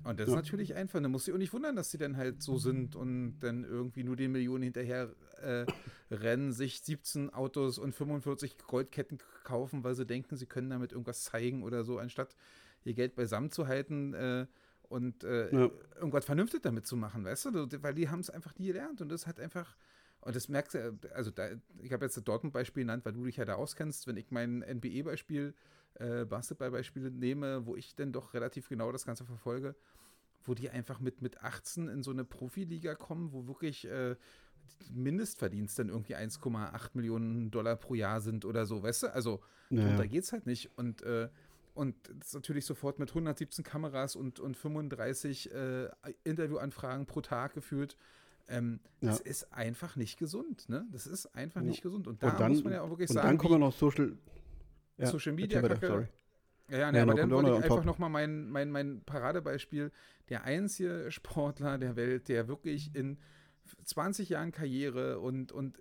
Und das ja. ist natürlich einfach. Da muss ich auch nicht wundern, dass sie dann halt so sind und dann irgendwie nur den Millionen hinterher äh, rennen, sich 17 Autos und 45 Goldketten kaufen, weil sie denken, sie können damit irgendwas zeigen oder so, anstatt ihr Geld beisammen zu halten äh, und äh, ja. irgendwas Vernünftiges damit zu machen, weißt du? Weil die haben es einfach nie gelernt und das hat einfach. Und das merkst du, also da, ich habe jetzt das Dortmund-Beispiel genannt, weil du dich ja da auskennst. Wenn ich mein NBA-Beispiel, äh, Basketball-Beispiel nehme, wo ich dann doch relativ genau das Ganze verfolge, wo die einfach mit, mit 18 in so eine Profiliga kommen, wo wirklich äh, Mindestverdienst dann irgendwie 1,8 Millionen Dollar pro Jahr sind oder so, weißt du? Also naja. da geht es halt nicht. Und, äh, und das ist natürlich sofort mit 117 Kameras und, und 35 äh, Interviewanfragen pro Tag gefühlt. Ähm, ja. Das ist einfach nicht gesund, ne? Das ist einfach nicht gesund. Und da und dann, muss man ja auch wirklich und sagen. Dann kommen noch Social, ja, Social Media. Kacke, ja, ja, nee, ja aber dann wollte ich einfach nochmal mein, mein, mein Paradebeispiel. Der einzige Sportler der Welt, der wirklich in 20 Jahren Karriere und, und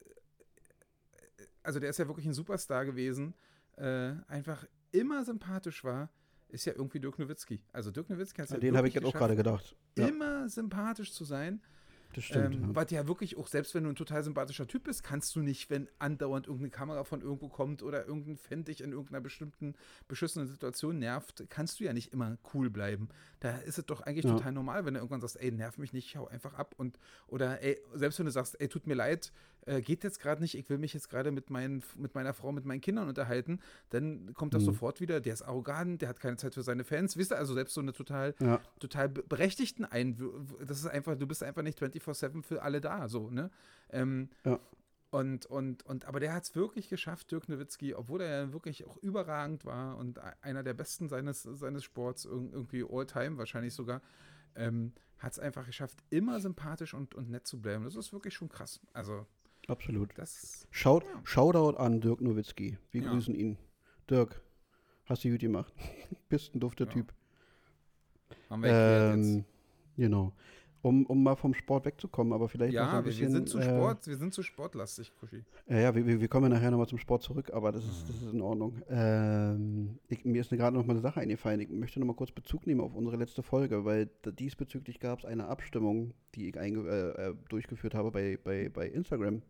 also der ist ja wirklich ein Superstar gewesen, äh, einfach immer sympathisch war, ist ja irgendwie Dirk Nowitzki. Also Dirk Nowitzki hat ja, Den habe ich jetzt auch gerade gedacht. Ja. Immer sympathisch zu sein das stimmt. Ähm, ja. Weil ja wirklich auch, selbst wenn du ein total sympathischer Typ bist, kannst du nicht, wenn andauernd irgendeine Kamera von irgendwo kommt oder irgendein Fan dich in irgendeiner bestimmten beschissenen Situation nervt, kannst du ja nicht immer cool bleiben. Da ist es doch eigentlich ja. total normal, wenn du irgendwann sagst, ey, nerv mich nicht, hau einfach ab und oder ey, selbst wenn du sagst, ey, tut mir leid, äh, geht jetzt gerade nicht, ich will mich jetzt gerade mit, mit meiner Frau, mit meinen Kindern unterhalten, dann kommt das mhm. sofort wieder, der ist arrogant, der hat keine Zeit für seine Fans, wisst ihr, also selbst so eine total, ja. total berechtigten Einwürfe, das ist einfach, du bist einfach nicht 24-7 für alle da, so, ne? Ähm, ja. Und, und, und, aber der hat es wirklich geschafft, Dirk Nowitzki, obwohl er wirklich auch überragend war und einer der besten seines, seines Sports, irgendwie all-time wahrscheinlich sogar, ähm, hat es einfach geschafft, immer sympathisch und, und nett zu bleiben. Das ist wirklich schon krass. Also, Absolut. Das, Shout, ja. Shoutout an Dirk Nowitzki. Wir ja. grüßen ihn. Dirk, hast du gut gemacht. Bist ein dufter ja. Typ. Haben wir ähm, jetzt. Genau um, um mal vom Sport wegzukommen, aber vielleicht ja, noch ein bisschen. Wir sind zu äh, Sport, wir sind zu sportlastig, Kuschi. Ja, ja, wir, wir kommen ja nachher nochmal zum Sport zurück, aber das ist, das ist in Ordnung. Ähm, ich, mir ist gerade noch mal eine Sache eingefallen. Ich möchte noch mal kurz Bezug nehmen auf unsere letzte Folge, weil diesbezüglich gab es eine Abstimmung, die ich äh, äh, durchgeführt habe bei, bei, bei Instagram.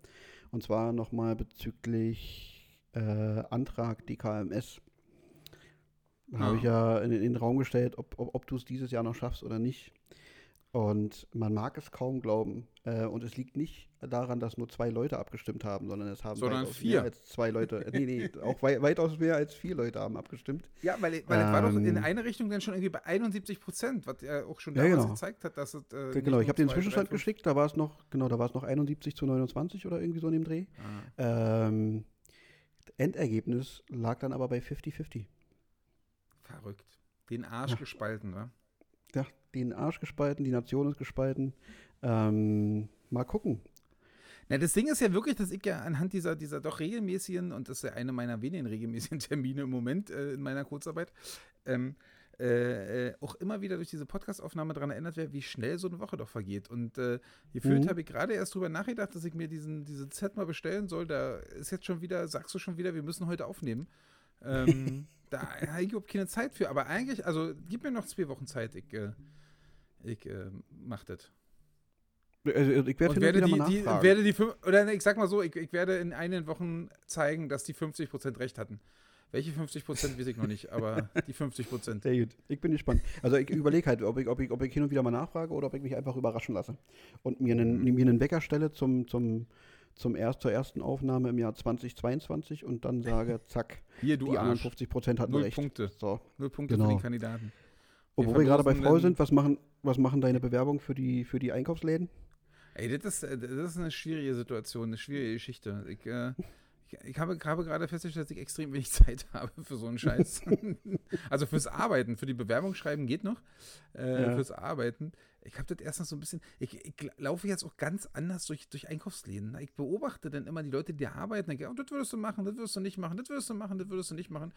Und zwar nochmal bezüglich äh, Antrag DKMS. Ah. Habe ich ja in, in, den Raum gestellt, ob, ob, ob du es dieses Jahr noch schaffst oder nicht. Und man mag es kaum glauben. Äh, und es liegt nicht daran, dass nur zwei Leute abgestimmt haben, sondern es haben sondern weitaus vier. mehr als zwei Leute. nee, nee, auch wei weitaus mehr als vier Leute haben abgestimmt. Ja, weil, weil ähm, es war doch in ähm, eine Richtung dann schon irgendwie bei 71 Prozent, was ja auch schon damals ja, genau. gezeigt hat, dass es. Äh, genau, ich habe den Zwischenstand geschickt, da war es noch, genau, da war es noch 71 zu 29 oder irgendwie so in dem Dreh. Ah. Ähm, Endergebnis lag dann aber bei 50-50. Verrückt. Den Arsch ja. gespalten, ne? Ja, den Arsch gespalten, die Nation ist gespalten. Ähm, mal gucken. Na, das Ding ist ja wirklich, dass ich ja anhand dieser, dieser doch regelmäßigen, und das ist ja eine meiner wenigen regelmäßigen Termine im Moment äh, in meiner Kurzarbeit, ähm, äh, äh, auch immer wieder durch diese Podcastaufnahme daran erinnert werde, wie schnell so eine Woche doch vergeht. Und äh, gefühlt mhm. habe ich gerade erst drüber nachgedacht, dass ich mir diesen, diese Set mal bestellen soll. Da ist jetzt schon wieder, sagst du schon wieder, wir müssen heute aufnehmen. Ähm, da habe ich überhaupt keine Zeit für. Aber eigentlich, also gib mir noch zwei Wochen Zeit. Ich, äh, ich äh, mach das. Also, ich werde, werde die, die, werde die, oder ich sag mal so, ich, ich werde in einigen Wochen zeigen, dass die 50% recht hatten. Welche 50 Prozent weiß ich noch nicht, aber die 50 Prozent. Sehr gut. Ich bin gespannt. Also ich überlege halt, ob ich, ob, ich, ob ich hin und wieder mal nachfrage oder ob ich mich einfach überraschen lasse. Und mir einen, mhm. mir einen Wecker stelle zum, zum, zum erst, zur ersten Aufnahme im Jahr 2022 und dann sage, zack, Hier, du die anderen 50 Prozent hatten Null recht. Punkte. So. Null Punkte genau. für die Kandidaten. Wir Obwohl wir gerade bei Frau sind, was machen, was machen deine Bewerbungen für die, für die Einkaufsläden? Ey, das ist, das ist eine schwierige Situation, eine schwierige Geschichte. Ich, äh, ich habe, habe gerade festgestellt, dass ich extrem wenig Zeit habe für so einen Scheiß. also fürs Arbeiten, für die Bewerbung schreiben geht noch. Äh, ja. Fürs Arbeiten ich habe das erst noch so ein bisschen, ich, ich, laufe jetzt auch ganz anders durch, durch Einkaufsläden. Ich beobachte dann immer die Leute, die arbeiten, denke, oh, das würdest du machen, das würdest du nicht machen, das würdest du machen, das würdest du nicht machen.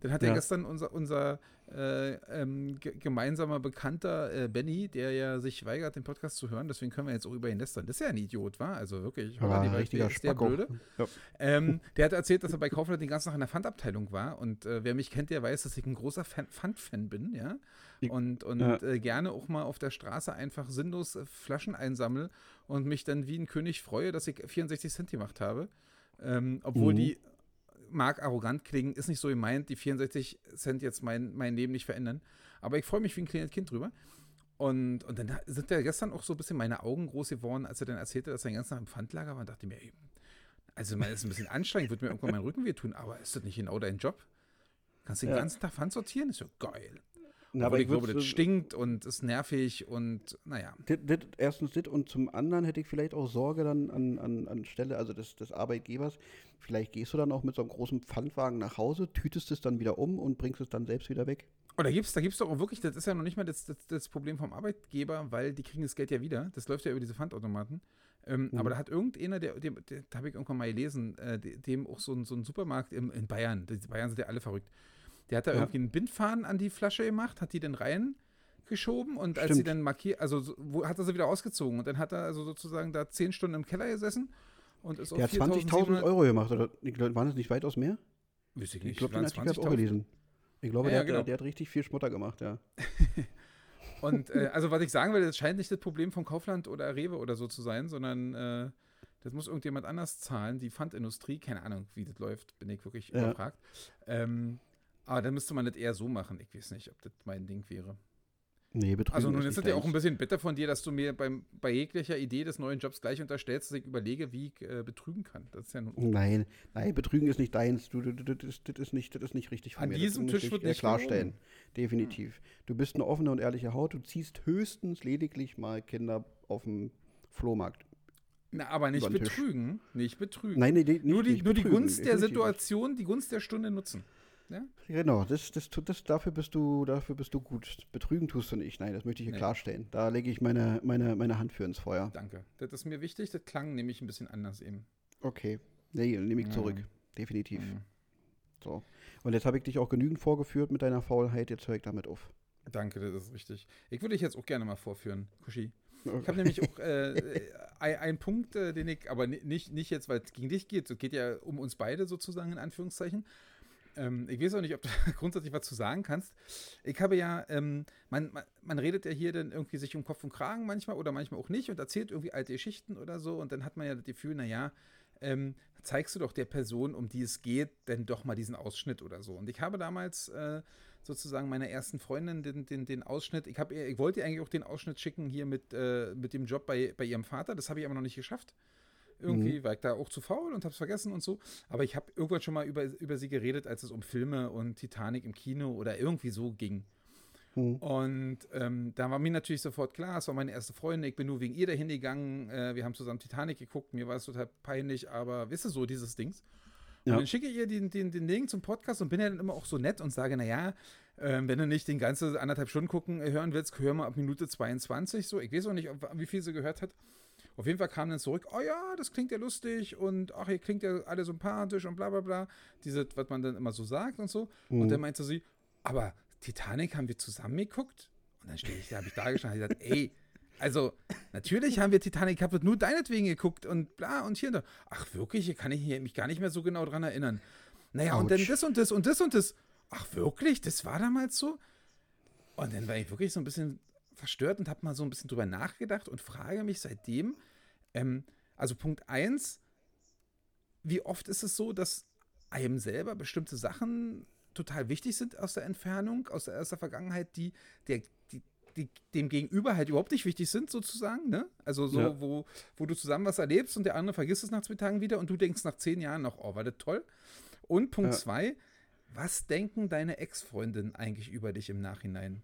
Dann hat ja, ja gestern unser, unser äh, ähm, gemeinsamer Bekannter äh, Benny, der ja sich weigert, den Podcast zu hören, deswegen können wir jetzt auch über ihn lästern. Das ist ja ein Idiot, war Also wirklich, ja, die richtiger ist der blöde. Ja. Ähm, der hat erzählt, dass er bei Kaufland den ganzen Tag in der Pfandabteilung war und äh, wer mich kennt, der weiß, dass ich ein großer Pfand-Fan bin, ja. und, und ja. äh, gerne auch mal auf der Straße einfach sinnlos äh, Flaschen einsammle und mich dann wie ein König freue, dass ich 64 Cent gemacht habe. Ähm, obwohl mhm. die mag arrogant klingen, ist nicht so gemeint, die 64 Cent jetzt mein, mein Leben nicht verändern. Aber ich freue mich wie ein kleines Kind drüber. Und, und dann sind ja gestern auch so ein bisschen meine Augen groß geworden, als er dann erzählte, dass er den ganzen Tag im Pfandlager war und dachte mir, ey, also man ist ein bisschen anstrengend, wird mir irgendwann mein Rücken wehtun, aber ist das nicht genau dein Job? Kannst du den ja. ganzen Tag Pfand sortieren? Ist ja geil. Na, aber ich glaube, das stinkt und ist nervig und naja. Dit, dit, erstens das und zum anderen hätte ich vielleicht auch Sorge dann an, an, an Stelle also des, des Arbeitgebers. Vielleicht gehst du dann auch mit so einem großen Pfandwagen nach Hause, tütest es dann wieder um und bringst es dann selbst wieder weg. Oh, da gibt es da gibt's doch auch wirklich, das ist ja noch nicht mal das, das, das, Problem vom Arbeitgeber, weil die kriegen das Geld ja wieder. Das läuft ja über diese Pfandautomaten. Ähm, mhm. Aber da hat irgendeiner, der, der, der, der habe ich irgendwann mal gelesen, äh, dem auch so ein, so ein Supermarkt im, in Bayern, die Bayern sind ja alle verrückt, der hat da ja. irgendwie einen Bindfaden an die Flasche gemacht, hat die dann reingeschoben und als sie dann markiert, also wo, hat er sie wieder ausgezogen und dann hat er also sozusagen da zehn Stunden im Keller gesessen und ist Der hat 20.000 Euro gemacht, oder waren es nicht weitaus mehr? Weiß ich nicht. Ich glaube, den Artikel habe ich auch gelesen. Ich glaube, ja, der, ja, genau. der, hat richtig viel Schmutter gemacht, ja. und äh, also was ich sagen will, das scheint nicht das Problem von Kaufland oder Rewe oder so zu sein, sondern äh, das muss irgendjemand anders zahlen. Die Pfandindustrie, keine Ahnung, wie das läuft, bin ich wirklich ja. überfragt. Ähm, aber dann müsste man das eher so machen. Ich weiß nicht, ob das mein Ding wäre. Nee, betrügen Also nun ist es ja auch ein bisschen bitter von dir, dass du mir beim, bei jeglicher Idee des neuen Jobs gleich unterstellst, dass ich überlege, wie ich äh, betrügen kann. Das ist ja nun nein, nein, betrügen ist nicht deins. Du, du, du, das, das, ist nicht, das ist nicht richtig von An mir. diesem Tisch wird nicht klarstellen. Gelogen. Definitiv. Hm. Du bist eine offene und ehrliche Haut. Du ziehst höchstens lediglich mal Kinder auf dem Flohmarkt. Na, aber nicht betrügen. Nicht betrügen. Nein, nee, nee, nur die, nicht nur die Gunst der Situation, die Gunst der Stunde nutzen. Ja? Genau, das, das, das, dafür, bist du, dafür bist du gut. Betrügen tust du nicht. Nein, das möchte ich hier nee. klarstellen. Da lege ich meine, meine, meine Hand für ins Feuer. Danke. Das ist mir wichtig. Das klang nämlich ein bisschen anders eben. Okay. Nee, nehme ich ja. zurück. Definitiv. Ja. So. Und jetzt habe ich dich auch genügend vorgeführt mit deiner Faulheit. Jetzt höre ich damit auf. Danke, das ist richtig. Ich würde dich jetzt auch gerne mal vorführen, Kushi. Ich habe nämlich auch äh, einen Punkt, äh, den ich, aber nicht, nicht jetzt, weil es gegen dich geht, es geht ja um uns beide sozusagen in Anführungszeichen, ähm, ich weiß auch nicht, ob du grundsätzlich was zu sagen kannst. Ich habe ja, ähm, man, man, man, redet ja hier dann irgendwie sich um Kopf und Kragen manchmal oder manchmal auch nicht und erzählt irgendwie alte Geschichten oder so und dann hat man ja das Gefühl, naja, ähm, zeigst du doch der Person, um die es geht, denn doch mal diesen Ausschnitt oder so. Und ich habe damals äh, sozusagen meiner ersten Freundin den, den, den Ausschnitt, ich, hab, ich wollte ihr eigentlich auch den Ausschnitt schicken hier mit, äh, mit dem Job bei, bei ihrem Vater, das habe ich aber noch nicht geschafft. Irgendwie mhm. war ich da auch zu faul und hab's vergessen und so. Aber ich habe irgendwann schon mal über, über sie geredet, als es um Filme und Titanic im Kino oder irgendwie so ging. Mhm. Und ähm, da war mir natürlich sofort klar, es war meine erste Freundin, ich bin nur wegen ihr dahin gegangen. Äh, wir haben zusammen Titanic geguckt, mir war es total peinlich, aber wisst ihr so, dieses Dings. Und ja. dann schicke ich ihr den, den, den Link zum Podcast und bin ja dann immer auch so nett und sage, naja, äh, wenn du nicht den ganzen anderthalb Stunden gucken äh, hören willst, hör mal ab Minute 22 so. Ich weiß auch nicht, wie viel sie gehört hat. Auf jeden Fall kam dann zurück, oh ja, das klingt ja lustig und ach, ihr klingt ja alle sympathisch und bla bla bla. Diese, was man dann immer so sagt und so. Mhm. Und dann meinte sie, aber Titanic haben wir zusammen geguckt? Und dann stehe ich, da habe ich da gestanden und gesagt, ey, also, natürlich haben wir Titanic gehabt, nur deinetwegen geguckt und bla und hier und da. Ach, wirklich? Hier kann ich mich gar nicht mehr so genau dran erinnern. Naja, Ouch. und dann das und das und das und das. Ach, wirklich? Das war damals so? Und dann war ich wirklich so ein bisschen verstört und habe mal so ein bisschen drüber nachgedacht und frage mich seitdem, ähm, also Punkt 1, wie oft ist es so, dass einem selber bestimmte Sachen total wichtig sind aus der Entfernung, aus der, aus der Vergangenheit, die, der, die, die dem Gegenüber halt überhaupt nicht wichtig sind, sozusagen, ne? Also so, ja. wo, wo du zusammen was erlebst und der andere vergisst es nach zwei Tagen wieder und du denkst nach zehn Jahren noch, oh, war das toll. Und Punkt 2, ja. was denken deine Ex-Freundinnen eigentlich über dich im Nachhinein?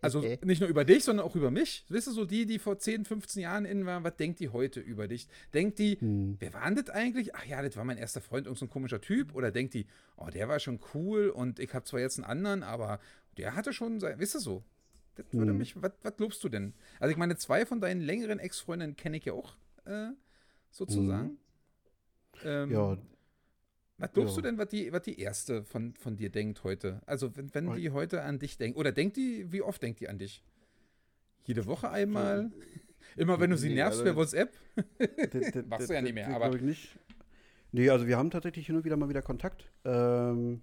Also nicht nur über dich, sondern auch über mich. Weißt du, so die, die vor 10, 15 Jahren innen waren, was denkt die heute über dich? Denkt die, hm. wer war denn das eigentlich? Ach ja, das war mein erster Freund, irgendein so komischer Typ. Oder denkt die, oh, der war schon cool und ich habe zwar jetzt einen anderen, aber der hatte schon sein, weißt du so. Das würde hm. mich, was, glaubst du denn? Also ich meine, zwei von deinen längeren Ex-Freundinnen kenne ich ja auch, äh, sozusagen. Hm. Ähm, ja, was glaubst ja. du denn, was die, was die erste von, von dir denkt heute? Also, wenn, wenn die heute an dich denkt, oder denkt die, wie oft denkt die an dich? Jede Woche einmal? Immer wenn du sie nee, nervst also, per WhatsApp? Machst du ja nicht mehr, aber. Ich nicht. Nee, also wir haben tatsächlich hin und wieder mal wieder Kontakt. Ähm,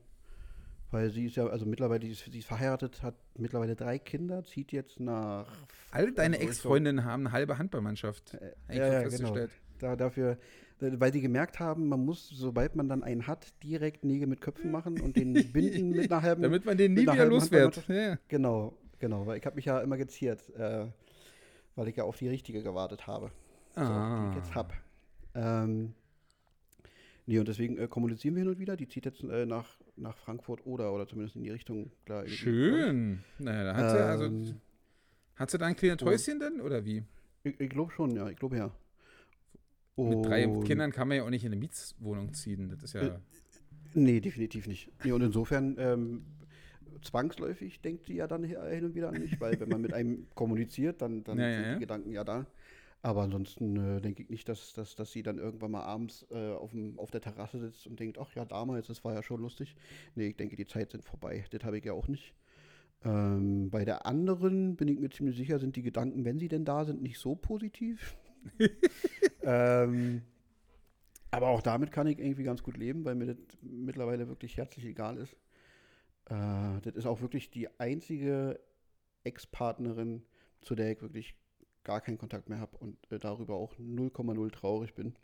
Weil sie ist ja, also mittlerweile, sie ist, sie ist verheiratet, hat mittlerweile drei Kinder, zieht jetzt nach. Alle deine also Ex-Freundinnen haben eine halbe Handballmannschaft. Äh, Eigentlich ja, ja, genau. Da, dafür, äh, weil die gemerkt haben, man muss, sobald man dann einen hat, direkt Nägel mit Köpfen machen und den binden mit einer halben. Damit man den nie wieder halben los wird. Ja. Genau, genau, weil ich habe mich ja immer geziert, äh, weil ich ja auf die richtige gewartet habe. So, die Ah. ich jetzt hab. Ähm, nee, und deswegen äh, kommunizieren wir hin und wieder. Die zieht jetzt äh, nach, nach Frankfurt oder oder zumindest in die Richtung. Klar, Schön. Naja, da hat sie, also, Ähm, hat sie da ein kleines und- Häuschen denn, oder wie? Ich, ich glaube schon, ja, ich glaube ja. Mit drei Und- Kindern kann man ja auch nicht in eine Mietswohnung ziehen. Das ist ja. Äh, Nee, definitiv nicht. Nee, und insofern ähm, zwangsläufig denkt sie ja dann hi- hin und wieder an mich, weil wenn man mit einem kommuniziert, dann, dann Ja, sind ja. die Gedanken ja da. Aber ansonsten äh, denke ich nicht, dass, dass, dass sie dann irgendwann mal abends äh, auf, dem, auf der Terrasse sitzt und denkt, ach ja, damals, das war ja schon lustig. Nee, ich denke, die Zeit sind vorbei. Das habe ich ja auch nicht. Ähm, bei der anderen bin ich mir ziemlich sicher, sind die Gedanken, wenn sie denn da sind, nicht so positiv. ähm, aber auch damit kann ich irgendwie ganz gut leben, weil mir das mittlerweile wirklich herzlich egal ist. Äh, das ist auch wirklich die einzige Ex-Partnerin, zu der ich wirklich gar keinen Kontakt mehr habe und äh, darüber auch 0,0 traurig bin.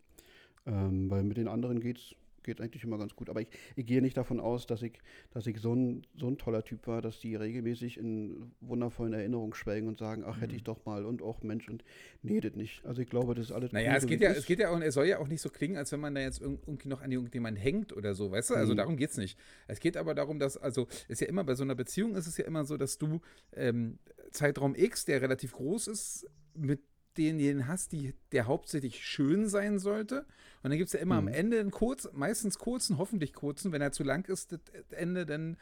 Ähm, weil mit den anderen geht's geht eigentlich immer ganz gut. Aber ich, ich gehe nicht davon aus, dass ich, dass ich so ein, so ein toller Typ war, dass die regelmäßig in wundervollen Erinnerungen schwelgen und sagen, ach, hätte ich doch mal und auch Mensch und nee, das nicht. Also ich glaube, das ist alles Naja, es geht ja, ist. es geht ja auch, es soll ja auch nicht so klingen, als wenn man da jetzt irg- irgendwie noch an irgendjemand hängt oder so, weißt du? Also Mhm. darum geht es nicht. Es geht aber darum, dass, also ist ja immer bei so einer Beziehung ist es ja immer so, dass du ähm, Zeitraum X, der relativ groß ist, mit denjenigen hast, die, der hauptsächlich schön sein sollte. Und dann gibt es ja immer am Mhm. Ende einen kurz, meistens kurzen, hoffentlich kurzen, wenn er zu lang ist, das Ende, dann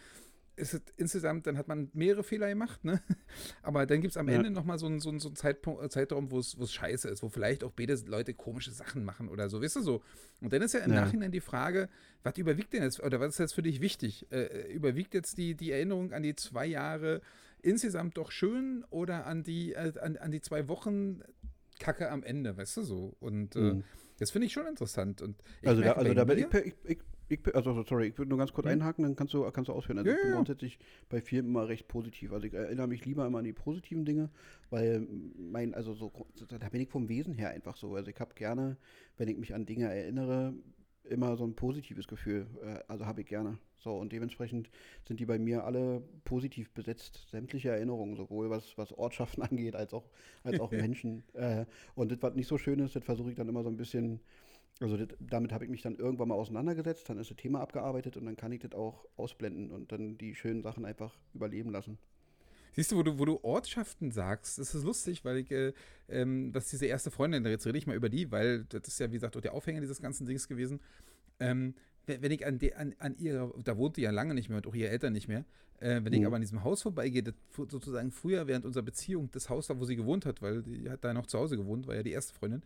ist es insgesamt, dann hat man mehrere Fehler gemacht, ne? Aber dann gibt es am Ja. Ende nochmal so einen so einen- so einen Zeitpunkt, äh, Zeitraum, wo es wo es scheiße ist, wo vielleicht auch beide Leute komische Sachen machen oder so, weißt du so. Und dann ist ja im Ja. Nachhinein die Frage, was überwiegt denn jetzt, oder was ist jetzt für dich wichtig? Äh, überwiegt jetzt die, die Erinnerung an die zwei Jahre insgesamt doch schön oder an die, äh, an, an die zwei Wochen Kacke am Ende, weißt du so? Und äh, Mhm. das finde ich schon interessant. Und Also da, also da bin ich, ich, ich, ich, also sorry, ich würde nur ganz kurz Hm? einhaken, dann kannst du, kannst du ausführen. Also Ja, ich bin ja. grundsätzlich bei vielen immer recht positiv. Also ich erinnere mich lieber immer an die positiven Dinge, weil mein, also so, da bin ich vom Wesen her einfach so. Also ich habe gerne, wenn ich mich an Dinge erinnere, immer so ein positives Gefühl. Äh, Also habe ich gerne. So, und dementsprechend sind die bei mir alle positiv besetzt. Sämtliche Erinnerungen, sowohl was, was Ortschaften angeht, als auch, als auch Menschen. Äh, und das, was nicht so schön ist, das versuche ich dann immer so ein bisschen also das, damit habe ich mich dann irgendwann mal auseinandergesetzt, dann ist das Thema abgearbeitet und dann kann ich das auch ausblenden und dann die schönen Sachen einfach überleben lassen. Siehst du, wo du, wo du Ortschaften sagst, das ist lustig, weil ich, äh, ähm, was diese erste Freundin, jetzt rede ich mal über die, weil das ist ja, wie gesagt, auch der Aufhänger dieses ganzen Dings gewesen. Ähm, wenn ich an, de, an, an ihrer, da wohnte ja lange nicht mehr und auch ihre Eltern nicht mehr, äh, wenn ich Mhm. aber an diesem Haus vorbeigehe, das sozusagen früher während unserer Beziehung das Haus war, wo sie gewohnt hat, weil die hat da noch zu Hause gewohnt, war ja die erste Freundin,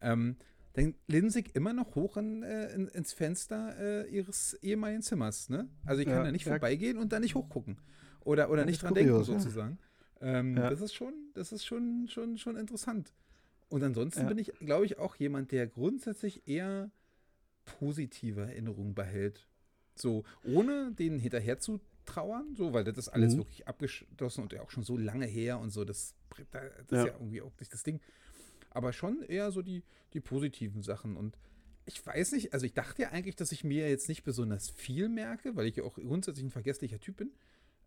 ähm, dann linse ich immer noch hoch in, äh, in, ins Fenster äh, ihres ehemaligen Zimmers. Ne? Also ich kann Ja, da nicht ja. vorbeigehen und da nicht hochgucken. Oder, oder nicht dran kurios, denken, ja. sozusagen. Ähm, Ja. Das ist schon, das ist schon, schon, schon interessant. Und ansonsten bin ich, glaube ich, auch jemand, der grundsätzlich eher positive Erinnerungen behält. So, ohne denen hinterher zu trauern, so, weil das ist alles Mhm. wirklich abgeschlossen und ja auch schon so lange her und so, das, das ist ja irgendwie auch nicht das Ding. Aber schon eher so die, die positiven Sachen. Und ich weiß nicht, also ich dachte ja eigentlich, dass ich mir jetzt nicht besonders viel merke, weil ich ja auch grundsätzlich ein vergesslicher Typ bin.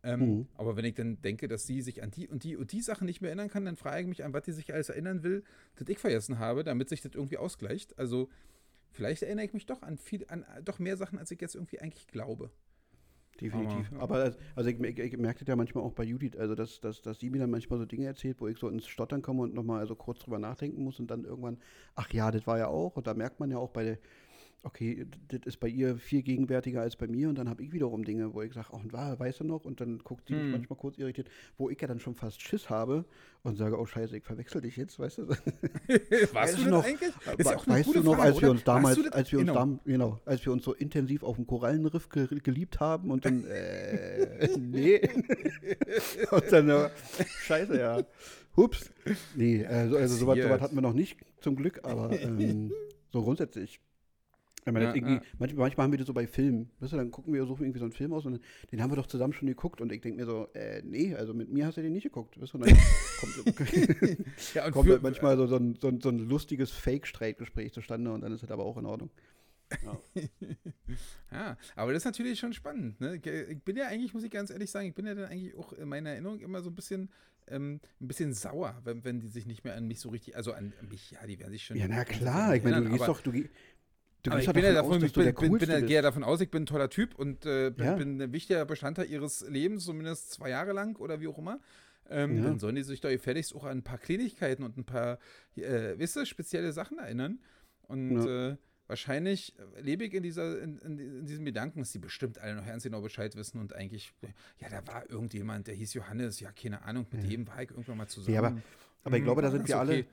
Ähm, Mhm. Aber wenn ich dann denke, dass sie sich an die und die und die Sachen nicht mehr erinnern kann, dann frage ich mich, an was die sich alles erinnern will, das ich vergessen habe, damit sich das irgendwie ausgleicht. Also vielleicht erinnere ich mich doch an viel, an doch mehr Sachen, als ich jetzt irgendwie eigentlich glaube. Definitiv. Aber. Aber also- ich, ich, ich merke das ja manchmal auch bei Judith, also dass, dass, dass sie mir dann manchmal so Dinge erzählt, wo ich so ins Stottern komme und nochmal also kurz drüber nachdenken muss und dann irgendwann, ach ja, das war ja auch. Und da merkt man ja auch bei der, okay, das ist bei ihr viel gegenwärtiger als bei mir und dann habe ich wiederum Dinge, wo ich sage, und war, weißt du noch? Und dann guckt sie mich Hm. manchmal kurz irritiert, wo ich ja dann schon fast Schiss habe und sage, oh scheiße, ich verwechsel dich jetzt, weißt du? Warst Weißt du noch- eigentlich? Ist ja auch eine weißt du noch, Frage, als wir uns damals, als wir uns genau. dam, genau, als wir uns so intensiv auf dem Korallenriff ge geliebt haben und dann, äh, nee. und dann, äh, scheiße, ja. Hups. Nee, also, also sowas, sowas hatten wir noch nicht, zum Glück, aber ähm, so grundsätzlich Ich meine, ja, irgendwie, ja. Manchmal, haben wir das so bei Filmen. Weißt du, dann gucken wir, suchen irgendwie so einen Film aus und den haben wir doch zusammen schon geguckt. Und ich denke mir so, äh, nee, also mit mir hast du den nicht geguckt. Weißt du, dann kommt, ja, kommt für, manchmal so, so, ein, so, ein, so ein lustiges Fake-Streitgespräch zustande und dann ist das aber auch in Ordnung. Ja. ja. aber das ist natürlich schon spannend. Ne? Ich bin ja eigentlich, muss ich ganz ehrlich sagen, ich bin ja dann eigentlich auch in meiner Erinnerung immer so ein bisschen, ähm, ein bisschen sauer, wenn, wenn die sich nicht mehr an mich so richtig, also an mich, ja, die werden sich schon. Ja, na klar, ich meine, du gehst doch, du, Du aber ich bin ja davon, aus, ich bin, bin, bin, gehe davon aus, ich bin ein toller Typ und äh, bin, ja. bin, ein wichtiger Bestandteil ihres Lebens, zumindest zwei Jahre lang oder wie auch immer. Ähm, ja. Dann sollen die sich doch gefälligst auch an ein paar Kleinigkeiten und ein paar, äh, wisst ihr, spezielle Sachen erinnern. Und ja. äh, wahrscheinlich lebe ich in, dieser, in, in, in, diesem Gedanken, dass die bestimmt alle noch ganz genau Bescheid wissen und eigentlich, ja, da war irgendjemand, der hieß Johannes, ja, keine Ahnung, mit dem war ich irgendwann mal zusammen. Ja, aber, aber ich glaube, da sind wir okay. alle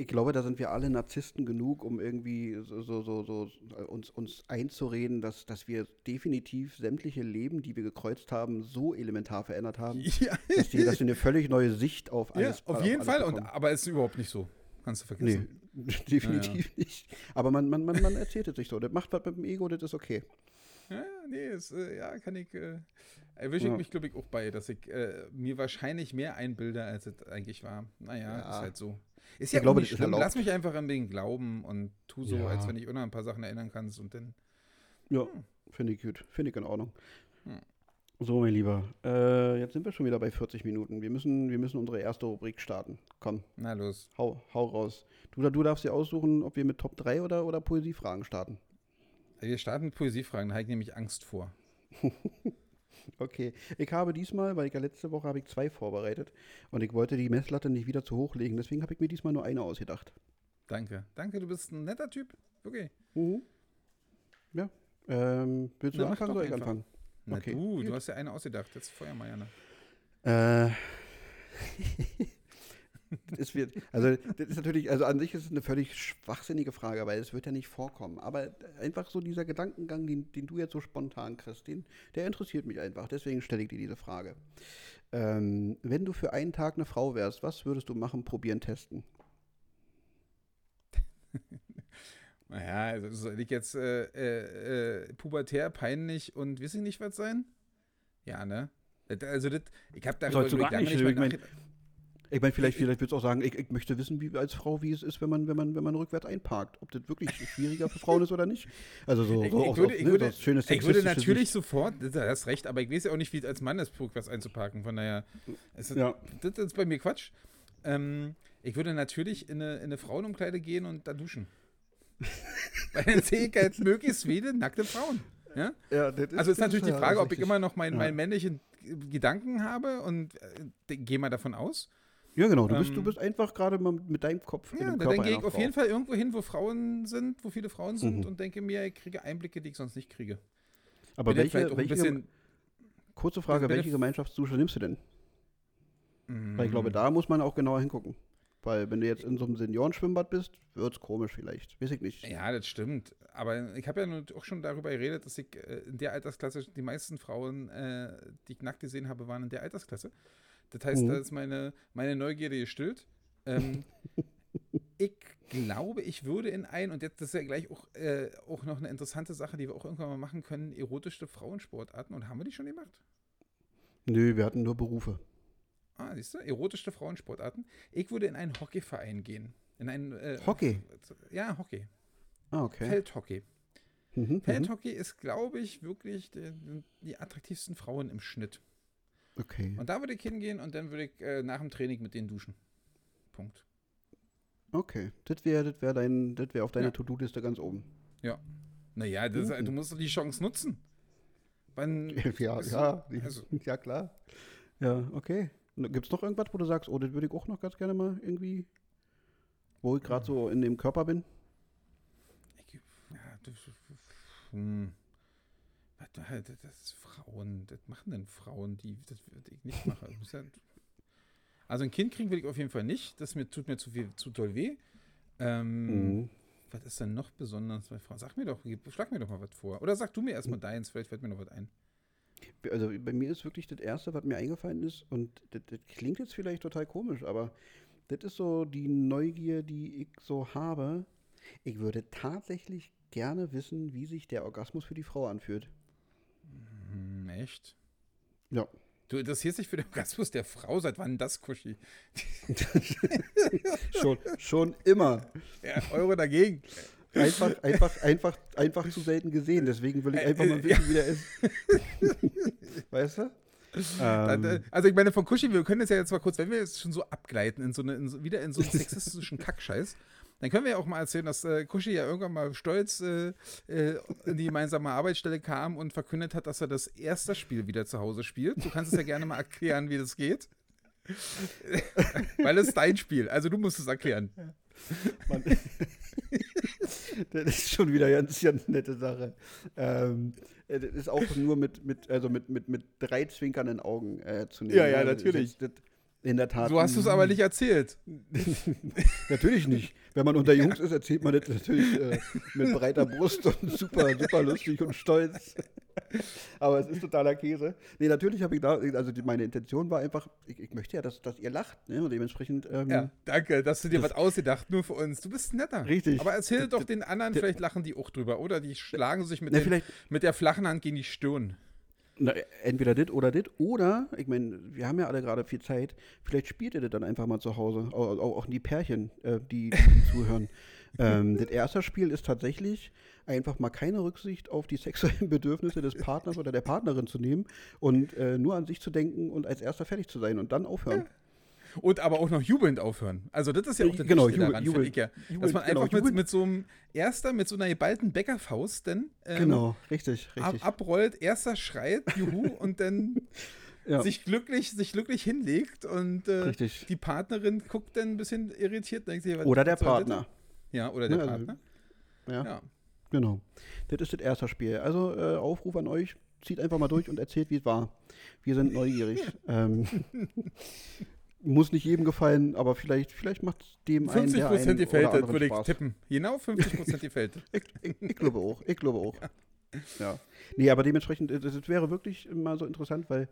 ich glaube, da sind wir alle Narzissten genug, um irgendwie so, so, so, so uns, uns einzureden, dass, dass wir definitiv sämtliche Leben, die wir gekreuzt haben, so elementar verändert haben, ja. dass, die, dass wir eine völlig neue Sicht auf alles Ja, auf jeden Fall, und, aber es ist überhaupt nicht so. Kannst du vergessen. Nee, definitiv ja, ja. nicht. Aber man, man, man, man erzählt es sich so. Das macht was mit dem Ego, das ist okay. Ja, nee, ist, äh, ja, kann ich, äh, erwische ich mich, glaube ich, auch bei, dass ich äh, mir wahrscheinlich mehr einbilde, als es eigentlich war. Naja, ja. ist halt so. Ist ja ich glaube, nicht schlimm. Lass mich einfach an den glauben und tu so, ja. als wenn ich immer ein paar Sachen erinnern kannst und dann. Ja, hm. finde ich gut. Finde ich in Ordnung. Hm. So, mein Lieber. Äh, jetzt sind wir schon wieder bei 40 Minuten. Wir müssen, wir müssen unsere erste Rubrik starten. Komm. Na los. Hau, hau raus. Du, du darfst dir aussuchen, ob wir mit Top 3 oder, oder Poesiefragen starten. Wir starten mit Poesiefragen, da habe ich nämlich Angst vor. Okay, ich habe diesmal, weil ich ja letzte Woche habe ich zwei vorbereitet und ich wollte die Messlatte nicht wieder zu hoch legen, deswegen habe ich mir diesmal nur eine ausgedacht. Danke, danke, du bist ein netter Typ. Okay. Mhm. Ja. Ähm, willst du Na, anfangen oder soll ich anfangen? Na okay. du, du hast ja eine ausgedacht, jetzt feuer mal, Jana. Äh. das wird, also das ist natürlich, also an sich ist es eine völlig schwachsinnige Frage, weil es wird ja nicht vorkommen. Aber einfach so dieser Gedankengang, den, den du jetzt so spontan kriegst, den, der interessiert mich einfach. Deswegen stelle ich dir diese Frage. Ähm, wenn du für einen Tag eine Frau wärst, was würdest du machen, probieren, testen? naja, also soll ich jetzt äh, äh, äh, pubertär, peinlich und weiß ich nicht was sein? Ja, ne? Also das, ich habe darüber Sollst du gar nicht, nicht ich meine, vielleicht, vielleicht würdest du auch sagen, ich, ich, möchte wissen, wie als Frau, wie es ist, wenn man, wenn man, wenn man rückwärts einparkt. Ob das wirklich schwieriger für Frauen ist oder nicht. Also so, ich, so ich, würde, ich, ne, würde, schönes ich würde natürlich sofort, du hast recht, aber ich weiß ja auch nicht, wie es als Mann ist, rückwärts einzuparken. Von daher, ist, ja. das ist bei mir Quatsch. Ähm, ich würde natürlich in eine, in eine Frauenumkleide gehen und da duschen. Weil dann sehe ich halt möglichst viele nackte Frauen. Ja? ja ist, also ist natürlich die Frage, ob ich immer noch meinen, ja. meinen männlichen Gedanken habe und äh, gehe mal davon aus. Ja, genau. Du, bist, du ähm, bist einfach gerade mal mit deinem Kopf. Ja, dann gehe ich auf jeden Fall irgendwo hin, wo Frauen sind, wo viele Frauen sind mhm. und denke mir, ich kriege Einblicke, die ich sonst nicht kriege. Aber bin welche, welche bisschen, kurze Frage, welche Gemeinschaftsdusche nimmst du denn? Mhm. Weil ich glaube, da muss man auch genauer hingucken. Weil wenn du jetzt in so einem Seniorenschwimmbad bist, wird es komisch vielleicht. Weiß ich nicht. Ja, das stimmt. Aber ich habe ja auch schon darüber geredet, dass ich äh, in der Altersklasse, die meisten Frauen, äh, die ich nackt gesehen habe, waren in der Altersklasse. Das heißt, mhm. da ist meine, meine Neugierde gestillt. Ähm, ich glaube, ich würde in ein, und jetzt das ist ja gleich auch, äh, auch noch eine interessante Sache, die wir auch irgendwann mal machen können, erotische Frauensportarten. Und haben wir die schon gemacht? Nö, wir hatten nur Berufe. Ah, siehst du, erotische Frauensportarten. Ich würde in einen Hockeyverein gehen. In einen äh, Hockey? Ja, Hockey. Ah, okay. Feldhockey. Mhm, mhm. Feldhockey ist, glaube ich, wirklich die, die attraktivsten Frauen im Schnitt. Okay. Und da würde ich hingehen und dann würde ich äh, nach dem Training mit denen duschen. Punkt. Okay. Das wäre das wär dein, das wär auf deiner ja. To-Do-Liste ganz oben. Ja. Naja, das, mhm. du musst doch die Chance nutzen. Wann, ja, also, ja, also. ja, klar. Ja, okay. Gibt es noch irgendwas, wo du sagst, oh, das würde ich auch noch ganz gerne mal irgendwie, wo ich gerade so in dem Körper bin? Ich, ja, das, hm. Das ist Frauen, das machen denn Frauen, die das würde ich nicht machen. also ein Kind kriegen will ich auf jeden Fall nicht. Das mir, tut mir zu viel, zu toll weh. Ähm, mhm. Was ist denn noch besonders bei Frauen? Sag mir doch, schlag mir doch mal was vor. Oder sag du mir erstmal deins, vielleicht fällt mir noch was ein. Also bei mir ist wirklich das Erste, was mir eingefallen ist, und das, das klingt jetzt vielleicht total komisch, aber das ist so die Neugier, die ich so habe. Ich würde tatsächlich gerne wissen, wie sich der Orgasmus für die Frau anfühlt. Hm, echt? Ja. Du interessierst dich für den Orgasmus der Frau? Seit wann das, Kuschi? schon, schon immer. Ja, Euro dagegen. Einfach, einfach, einfach, einfach zu selten gesehen. Deswegen will ich einfach mal wissen, wie der ist. weißt du? Ähm. Also ich meine, von Kuschi, wir können das ja jetzt mal kurz, wenn wir jetzt schon so abgleiten, in so eine, in so, wieder in so einen sexistischen Kackscheiß, dann können wir ja auch mal erzählen, dass äh, Kuschi ja irgendwann mal stolz äh, äh, in die gemeinsame Arbeitsstelle kam und verkündet hat, dass er das erste Spiel wieder zu Hause spielt. Du kannst es ja gerne mal erklären, wie das geht. Weil es ist dein Spiel, also du musst es erklären. Man, das ist schon wieder eine ganz, ganz nette Sache. Ähm, das ist auch nur mit, mit, also mit, mit, mit drei zwinkernden Augen äh, zu nehmen. Ja, ja, natürlich. Das, das, in der Tat. So hast du es aber nicht erzählt. natürlich nicht. Wenn man unter Jungs ist, erzählt man das natürlich äh, mit breiter Brust und super, super lustig und stolz. Aber es ist totaler Käse. Nee, natürlich habe ich da, also die, meine Intention war einfach, ich, ich, möchte ja, dass, dass ihr lacht, ne? Und dementsprechend. Ähm, ja, danke, dass du dir was ausgedacht, nur für uns. Du bist netter. Richtig. Aber erzähl doch den anderen, vielleicht lachen die auch drüber, oder? Die schlagen sich mit, den, mit der flachen Hand gegen die Stirn. Na, entweder das oder das. Oder, ich meine, wir haben ja alle gerade viel Zeit. Vielleicht spielt ihr das dann einfach mal zu Hause. Auch, auch die Pärchen, äh, die, die zuhören. ähm, das erste Spiel ist tatsächlich einfach mal keine Rücksicht auf die sexuellen Bedürfnisse des Partners oder der Partnerin zu nehmen und äh, nur an sich zu denken und als erster fertig zu sein und dann aufhören. Und aber auch noch jubelnd aufhören. Also das ist ja auch das genau, Wichtige daran, jubel, ich ja. Jubel, Dass man genau, einfach mit, mit, so einem Erster, mit so einer geballten Bäckerfaust dann ähm, genau, richtig, richtig. Ab, abrollt, Erster schreit, juhu, und dann ja. sich, glücklich, sich glücklich hinlegt und äh, die Partnerin guckt dann ein bisschen irritiert. Denkt sich, oder der Partner. Ja, oder der ja, also, Partner. Ja. ja. Genau. Das ist das erste Spiel. Also äh, Aufruf an euch, zieht einfach mal durch und erzählt, wie es war. Wir sind neugierig. ähm, muss nicht jedem gefallen, aber vielleicht, vielleicht macht es dem 50 einen, 50% gefällt, das würde ich Spaß. tippen. Genau 50% gefällt. ich, ich, ich, glaube auch, ich glaube auch. Ja. ja. Nee, aber dementsprechend, das, das wäre wirklich mal so interessant, weil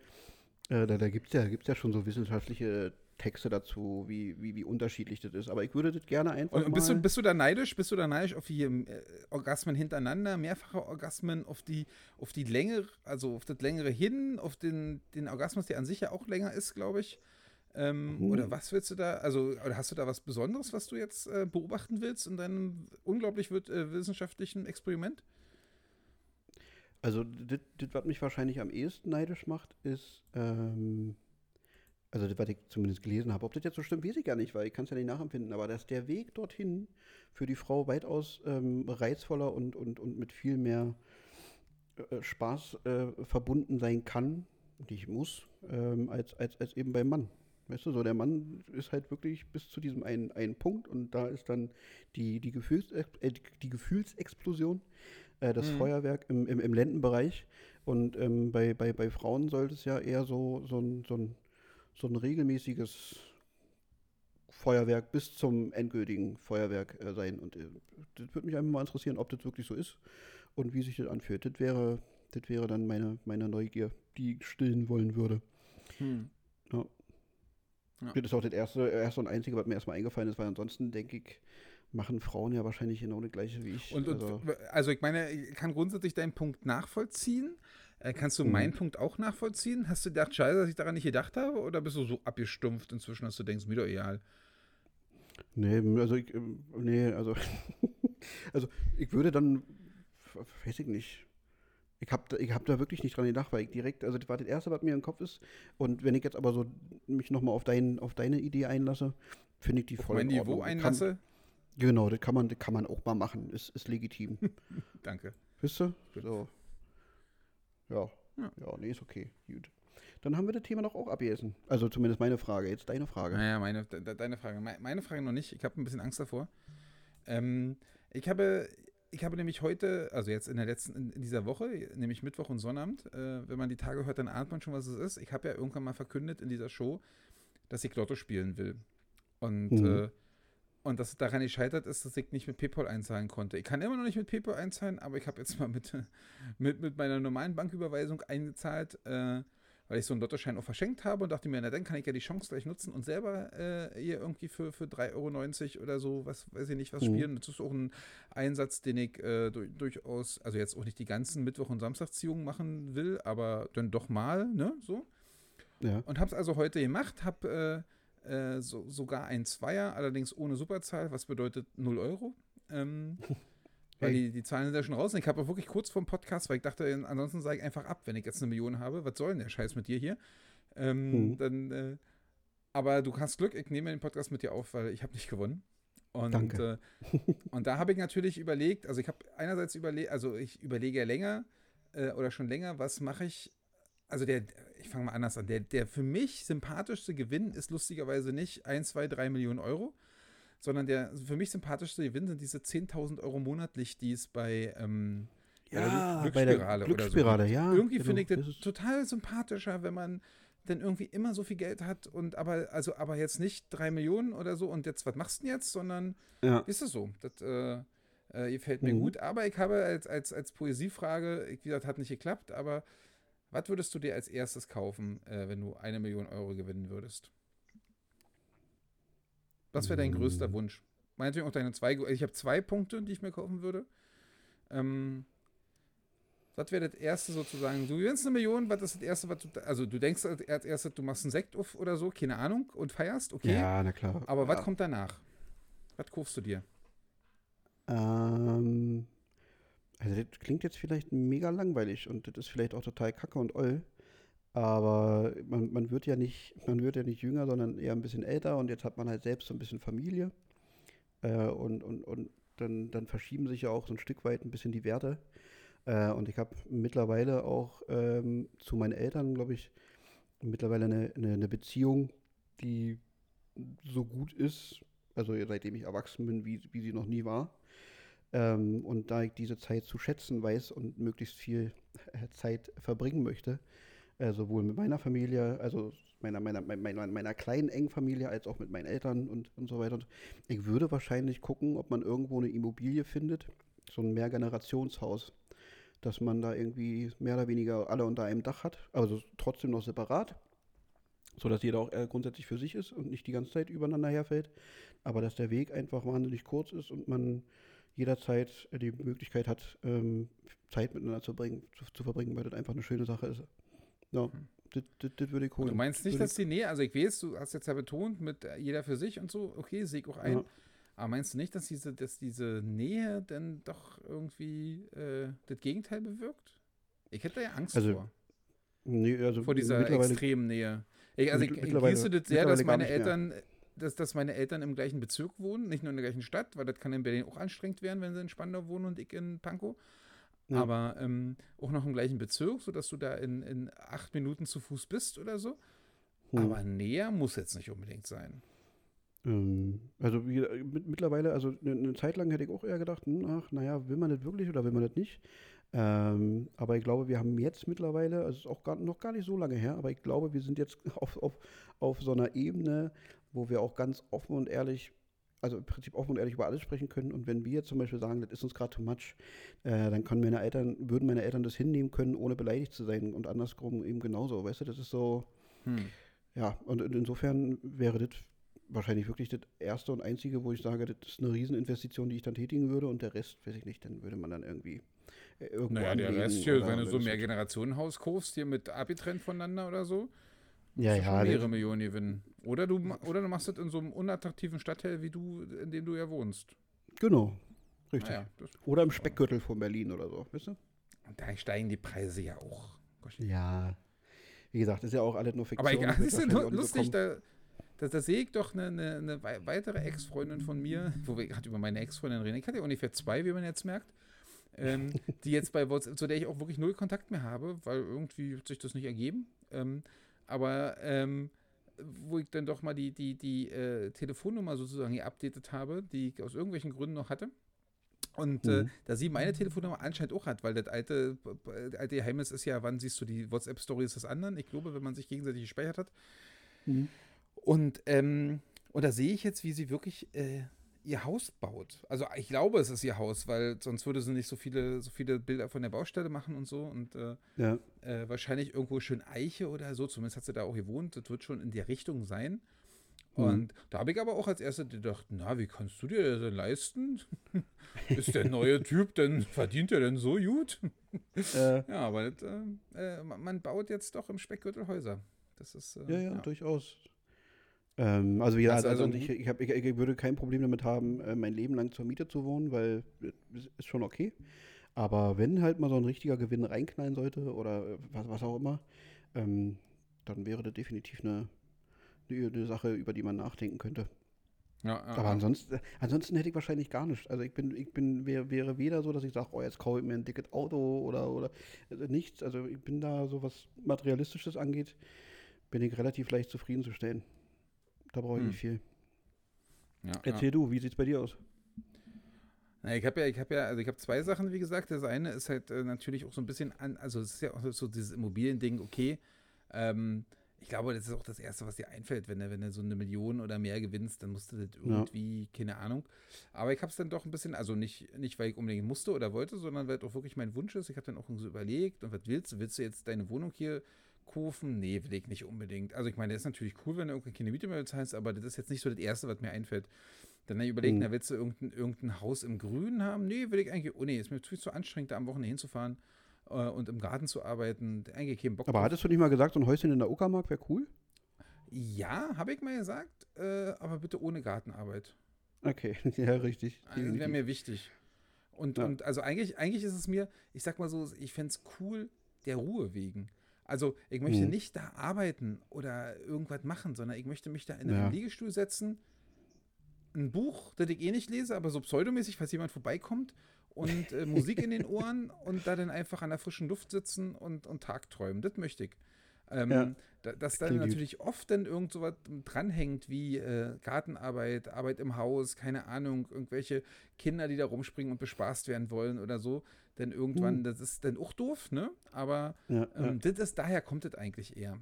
äh, da, da gibt es ja, gibt's ja schon so wissenschaftliche Texte dazu, wie, wie, wie unterschiedlich das ist. Aber ich würde das gerne einfach. Und bist, du, bist du da neidisch? Bist du da neidisch auf die äh, Orgasmen hintereinander, mehrfache Orgasmen, auf die, auf die Länge, also auf das längere hin, auf den, den Orgasmus, der an sich ja auch länger ist, glaube ich. Ähm, mhm. Oder was willst du da, also hast du da was Besonderes, was du jetzt äh, beobachten willst in deinem unglaublich äh, wissenschaftlichen Experiment? Also, das, was mich wahrscheinlich am ehesten neidisch macht, ist, ähm, also das, was ich zumindest gelesen habe, ob das jetzt so stimmt, weiß ich gar nicht, weil ich kann es ja nicht nachempfinden, aber dass der Weg dorthin für die Frau weitaus ähm, reizvoller und, und, und mit viel mehr äh, Spaß äh, verbunden sein kann, nicht muss, ähm, als, als, als eben beim Mann. Weißt du, so der Mann ist halt wirklich bis zu diesem einen, einen Punkt und da ist dann die, die, Gefühls, äh, die Gefühlsexplosion, äh, das mhm. Feuerwerk im, im, im Lendenbereich. Und ähm, bei, bei, bei Frauen sollte es ja eher so, so, ein, so, ein, so ein regelmäßiges Feuerwerk bis zum endgültigen Feuerwerk äh, sein. Und äh, das würde mich einfach mal interessieren, ob das wirklich so ist und wie sich das anfühlt. Das wäre, das wäre dann meine, meine Neugier, die ich stillen wollen würde. Hm. Ja. Ja. Das ist auch das erste, erste und einzige, was mir erstmal eingefallen ist, weil ansonsten denke ich, machen Frauen ja wahrscheinlich genau das gleiche wie ich. Und, also, und, also ich meine, ich kann grundsätzlich deinen Punkt nachvollziehen. Äh, kannst du mhm. meinen Punkt auch nachvollziehen? Hast du gedacht, scheiße, dass ich daran nicht gedacht habe? Oder bist du so abgestumpft inzwischen, dass du denkst, mir doch egal? Nee, also ich, ähm, nee, also, also ich würde dann, weiß ich nicht, ich habe ich hab da wirklich nicht dran gedacht, weil ich direkt, also das war das Erste, was mir im Kopf ist. Und wenn ich jetzt aber so mich nochmal auf, dein, auf deine Idee einlasse, finde ich die voll auf mein Niveau einlasse? Kann, genau, das kann, man, das kann man auch mal machen. Ist, ist legitim. Danke. Wisst ihr? So. Ja. ja. Ja, nee, ist okay. Gut. Dann haben wir das Thema doch auch abgegessen. Also zumindest meine Frage. Jetzt deine Frage. Naja, meine, de, deine Frage. Meine Frage noch nicht. Ich habe ein bisschen Angst davor. Ähm, ich habe ich habe nämlich heute, also jetzt in der letzten, in dieser Woche, nämlich Mittwoch und Sonnabend, äh, wenn man die Tage hört, dann ahnt man schon, was es ist. Ich habe ja irgendwann mal verkündet in dieser Show, dass ich Lotto spielen will. Und, mhm. äh, und dass es daran gescheitert ist, dass ich nicht mit PayPal einzahlen konnte. Ich kann immer noch nicht mit PayPal einzahlen, aber ich habe jetzt mal mit, mit, mit meiner normalen Banküberweisung eingezahlt. Äh, weil ich so einen Lottoschein auch verschenkt habe und dachte mir, na dann kann ich ja die Chance gleich nutzen und selber äh, hier irgendwie für, für 3,90 Euro oder so, was weiß ich nicht, was mhm. spielen. Das ist auch ein Einsatz, den ich äh, durch, durchaus, also jetzt auch nicht die ganzen Mittwoch- und Samstagsziehungen machen will, aber dann doch mal, ne, so. Ja. Und habe es also heute gemacht, habe äh, äh, so, sogar ein Zweier, allerdings ohne Superzahl, was bedeutet 0 Euro. Ähm, Weil die, die Zahlen sind ja schon raus. Und ich habe auch wirklich kurz vor dem Podcast, weil ich dachte, ansonsten sage ich einfach ab, wenn ich jetzt eine Million habe. Was soll denn der Scheiß mit dir hier? Ähm, mhm. Dann, äh, aber du hast Glück, ich nehme den Podcast mit dir auf, weil ich habe nicht gewonnen. Und, Danke. Äh, und da habe ich natürlich überlegt, also ich habe einerseits überlegt, also ich überlege ja länger äh, oder schon länger, was mache ich, also der, ich fange mal anders an, der, der für mich sympathischste Gewinn ist lustigerweise nicht 1, 2, 3 Millionen Euro, sondern der für mich sympathischste Gewinn sind diese 10.000 Euro monatlich, die es bei, ähm, ja, bei der Glücksspirale, Glücksspirale so ja. Irgendwie genau, finde ich das, total sympathischer, wenn man denn irgendwie immer so viel Geld hat und aber, also aber jetzt nicht drei Millionen oder so und jetzt, was machst du denn jetzt, sondern ja. ist es so. Das äh, äh, gefällt mir mhm. gut. Aber ich habe als, als, als Poesiefrage, wie gesagt, hat nicht geklappt, aber was würdest du dir als erstes kaufen, äh, wenn du eine Million Euro gewinnen würdest? Was wäre dein größter mm. Wunsch? Meinetwegen auch deine zwei. Ich habe zwei Punkte, die ich mir kaufen würde. Ähm, was wäre das erste sozusagen? Du gewinnst eine Million, was ist das erste, was du. Also, du denkst als erstes, du machst einen Sekt auf oder so, keine Ahnung, und feierst, okay. Ja, na klar. Aber ja. was kommt danach? Was kaufst du dir? Ähm. Also, das klingt jetzt vielleicht mega langweilig und das ist vielleicht auch total kacke und oll. Aber man, man wird ja nicht, man wird ja nicht jünger, sondern eher ein bisschen älter und jetzt hat man halt selbst so ein bisschen Familie. Äh, und und, und dann, dann verschieben sich ja auch so ein Stück weit ein bisschen die Werte. Äh, und ich habe mittlerweile auch ähm, zu meinen Eltern, glaube ich, mittlerweile eine, eine, eine, Beziehung, die so gut ist, also seitdem ich erwachsen bin, wie, wie sie noch nie war. Ähm, und da ich diese Zeit zu schätzen weiß und möglichst viel Zeit verbringen möchte, äh, sowohl mit meiner Familie, also meiner, meiner, meiner, meiner kleinen engen Familie, als auch mit meinen Eltern und, und so weiter. Ich würde wahrscheinlich gucken, ob man irgendwo eine Immobilie findet, so ein Mehrgenerationshaus, dass man da irgendwie mehr oder weniger alle unter einem Dach hat, also trotzdem noch separat, sodass jeder auch grundsätzlich für sich ist und nicht die ganze Zeit übereinander herfällt, aber dass der Weg einfach wahnsinnig kurz ist und man jederzeit die Möglichkeit hat, ähm, Zeit miteinander zu, bringen, zu, zu verbringen, weil das einfach eine schöne Sache ist. Ja, hm. das, das, das würde ich holen. Du meinst nicht, dass die Nähe, also ich weiß, du hast jetzt ja betont, mit jeder für sich und so, okay, sehe ich auch ein. Ja. Aber meinst du nicht, dass diese, dass diese Nähe denn doch irgendwie äh, das Gegenteil bewirkt? Ich hätte ja Angst also, vor. Nee, also vor dieser extremen Nähe. Ich, also ich, ich das sehr, dass meine Eltern, dass, dass meine Eltern im gleichen Bezirk wohnen, nicht nur in der gleichen Stadt, weil das kann in Berlin auch anstrengend werden, wenn sie in Spandau wohnen und ich in Pankow. Ja. Aber ähm, auch noch im gleichen Bezirk, sodass du da in, in acht Minuten zu Fuß bist oder so. Hm. Aber näher muss jetzt nicht unbedingt sein. Ähm, also wie, mit, mittlerweile, also eine, eine, Zeit lang hätte ich auch eher gedacht, hm, ach, naja, will man das wirklich oder will man das nicht? Ähm, aber ich glaube, wir haben jetzt mittlerweile, also es ist auch gar, noch gar nicht so lange her, aber ich glaube, wir sind jetzt auf, auf, auf so einer Ebene, wo wir auch ganz offen und ehrlich also im Prinzip offen und ehrlich über alles sprechen können. Und wenn wir zum Beispiel sagen, das ist uns gerade too much, äh, dann können meine Eltern, würden meine Eltern das hinnehmen können, ohne beleidigt zu sein. Und andersrum eben genauso. Weißt du, das ist so. Hm. Ja, und insofern wäre das wahrscheinlich wirklich das erste und einzige, wo ich sage, das ist eine Rieseninvestition, die ich dann tätigen würde. Und der Rest, weiß ich nicht, dann würde man dann irgendwie. Äh, irgendwo naja, der Rest hier, wenn du so mehr Generationenhaus kaufst, hier mit Abi-Trend voneinander oder so. Ja, ja. mehrere Millionen gewinnen. Oder du, oder du machst das in so einem unattraktiven Stadtteil wie du, in dem du ja wohnst. Genau. Richtig. Ja, oder im Speckgürtel von Berlin oder so, weißt du? Und da steigen die Preise ja auch. Ja. Wie gesagt, ist ja auch alles nur Fiktion. Aber egal, ist ja lustig, da, da, da, sehe ich doch eine, eine, eine weitere Ex-Freundin von mir, wo wir gerade über meine Ex-Freundin reden. Ich hatte ja ungefähr zwei, wie man jetzt merkt. Ähm, die jetzt bei WhatsApp, zu der ich auch wirklich null Kontakt mehr habe, weil irgendwie hat sich das nicht ergeben. Ähm, aber ähm, wo ich dann doch mal die, die, die äh, Telefonnummer sozusagen geupdatet habe, die ich aus irgendwelchen Gründen noch hatte. Und äh, mhm. äh, da sie meine Telefonnummer anscheinend auch hat, weil das alte, alte Geheimnis ist ja, wann siehst du die WhatsApp-Stories des anderen? Ich glaube, wenn man sich gegenseitig gespeichert hat. Mhm. Und, ähm, und da sehe ich jetzt, wie sie wirklich äh, ihr Haus baut. Also ich glaube, es ist ihr Haus, weil sonst würde sie nicht so viele, so viele Bilder von der Baustelle machen und so. Und äh, ja. äh, wahrscheinlich irgendwo schön Eiche oder so. Zumindest hat sie da auch gewohnt. Das wird schon in der Richtung sein. Mhm. Und da habe ich aber auch als erstes gedacht, na, wie kannst du dir das denn leisten? ist der neue Typ denn, verdient er denn so gut? Äh. Ja, aber das, äh, äh man baut jetzt doch im Speckgürtel Häuser. Das ist, äh, ja, ja, ja, durchaus. Ähm, also ja, also, also, also ich, ich, hab, ich, ich, würde kein Problem damit haben, äh, mein Leben lang zur Miete zu wohnen, weil es ist schon okay. Aber wenn halt mal so ein richtiger Gewinn reinknallen sollte oder äh, was, was auch immer, ähm, dann wäre das definitiv eine, eine, Sache, über die man nachdenken könnte. Ja, ja, Aber ansonsten, ansonsten hätte ich wahrscheinlich gar nichts. Also ich bin, ich bin, wäre, wäre weder so, dass ich sage, oh, jetzt kaufe ich mir ein dickes Auto oder, oder also nichts. Also ich bin da so, was Materialistisches angeht, bin ich relativ leicht zufriedenzustellen. Da brauche ich hm. nicht viel. Ja, Erzähl ja. du, wie sieht es bei dir aus? Na, ich habe ja, ich habe ja, also ich habe zwei Sachen, wie gesagt. Das eine ist halt äh, natürlich auch so ein bisschen an, also es ist ja auch so dieses Immobiliending, okay. Ähm, ich glaube, das ist auch das Erste, was dir einfällt, wenn du, wenn du so eine Million oder mehr gewinnst, dann musst du das irgendwie, ja. keine Ahnung. Aber ich habe es dann doch ein bisschen, also nicht, nicht, weil ich unbedingt musste oder wollte, sondern weil es auch wirklich mein Wunsch ist. Ich habe dann auch so überlegt, und was willst du? Willst du jetzt deine Wohnung hier Kurven? Nee, will ich nicht unbedingt. Also ich meine, das ist natürlich cool, wenn du irgendwie keine Miete mehr bezahlst, aber das ist jetzt nicht so das Erste, was mir einfällt. Dann überlegt, mhm. na, willst du irgendein, irgendein Haus im Grünen haben? Nee, will ich eigentlich, oh nee, ist mir viel zu anstrengend, da am Wochenende hinzufahren äh, und im Garten zu arbeiten. Eigentlich keinen Bock Aber drauf. hattest du nicht mal gesagt, so ein Häuschen in der Uckermark wäre cool? Ja, habe ich mal gesagt, äh, aber bitte ohne Gartenarbeit. Okay, ja, richtig. Also, das wäre mir wichtig. Und, ja. und also eigentlich, eigentlich ist es mir, ich sag mal so, ich fände es cool, der Ruhe wegen. Also ich möchte mhm. nicht da arbeiten oder irgendwas machen, sondern ich möchte mich da in einen ja. Liegestuhl setzen, ein Buch, das ich eh nicht lese, aber so pseudomäßig, falls jemand vorbeikommt und äh, Musik in den Ohren und da dann einfach an der frischen Luft sitzen und, und tagträumen. Das möchte ich. Ähm, ja. da, dass dann natürlich oft dann irgend so was dranhängt wie äh, Gartenarbeit, Arbeit im Haus, keine Ahnung, irgendwelche Kinder, die da rumspringen und bespaßt werden wollen oder so. Denn irgendwann, mhm. das ist dann auch doof, ne? Aber ja, ähm. Das ist, daher kommt es eigentlich eher.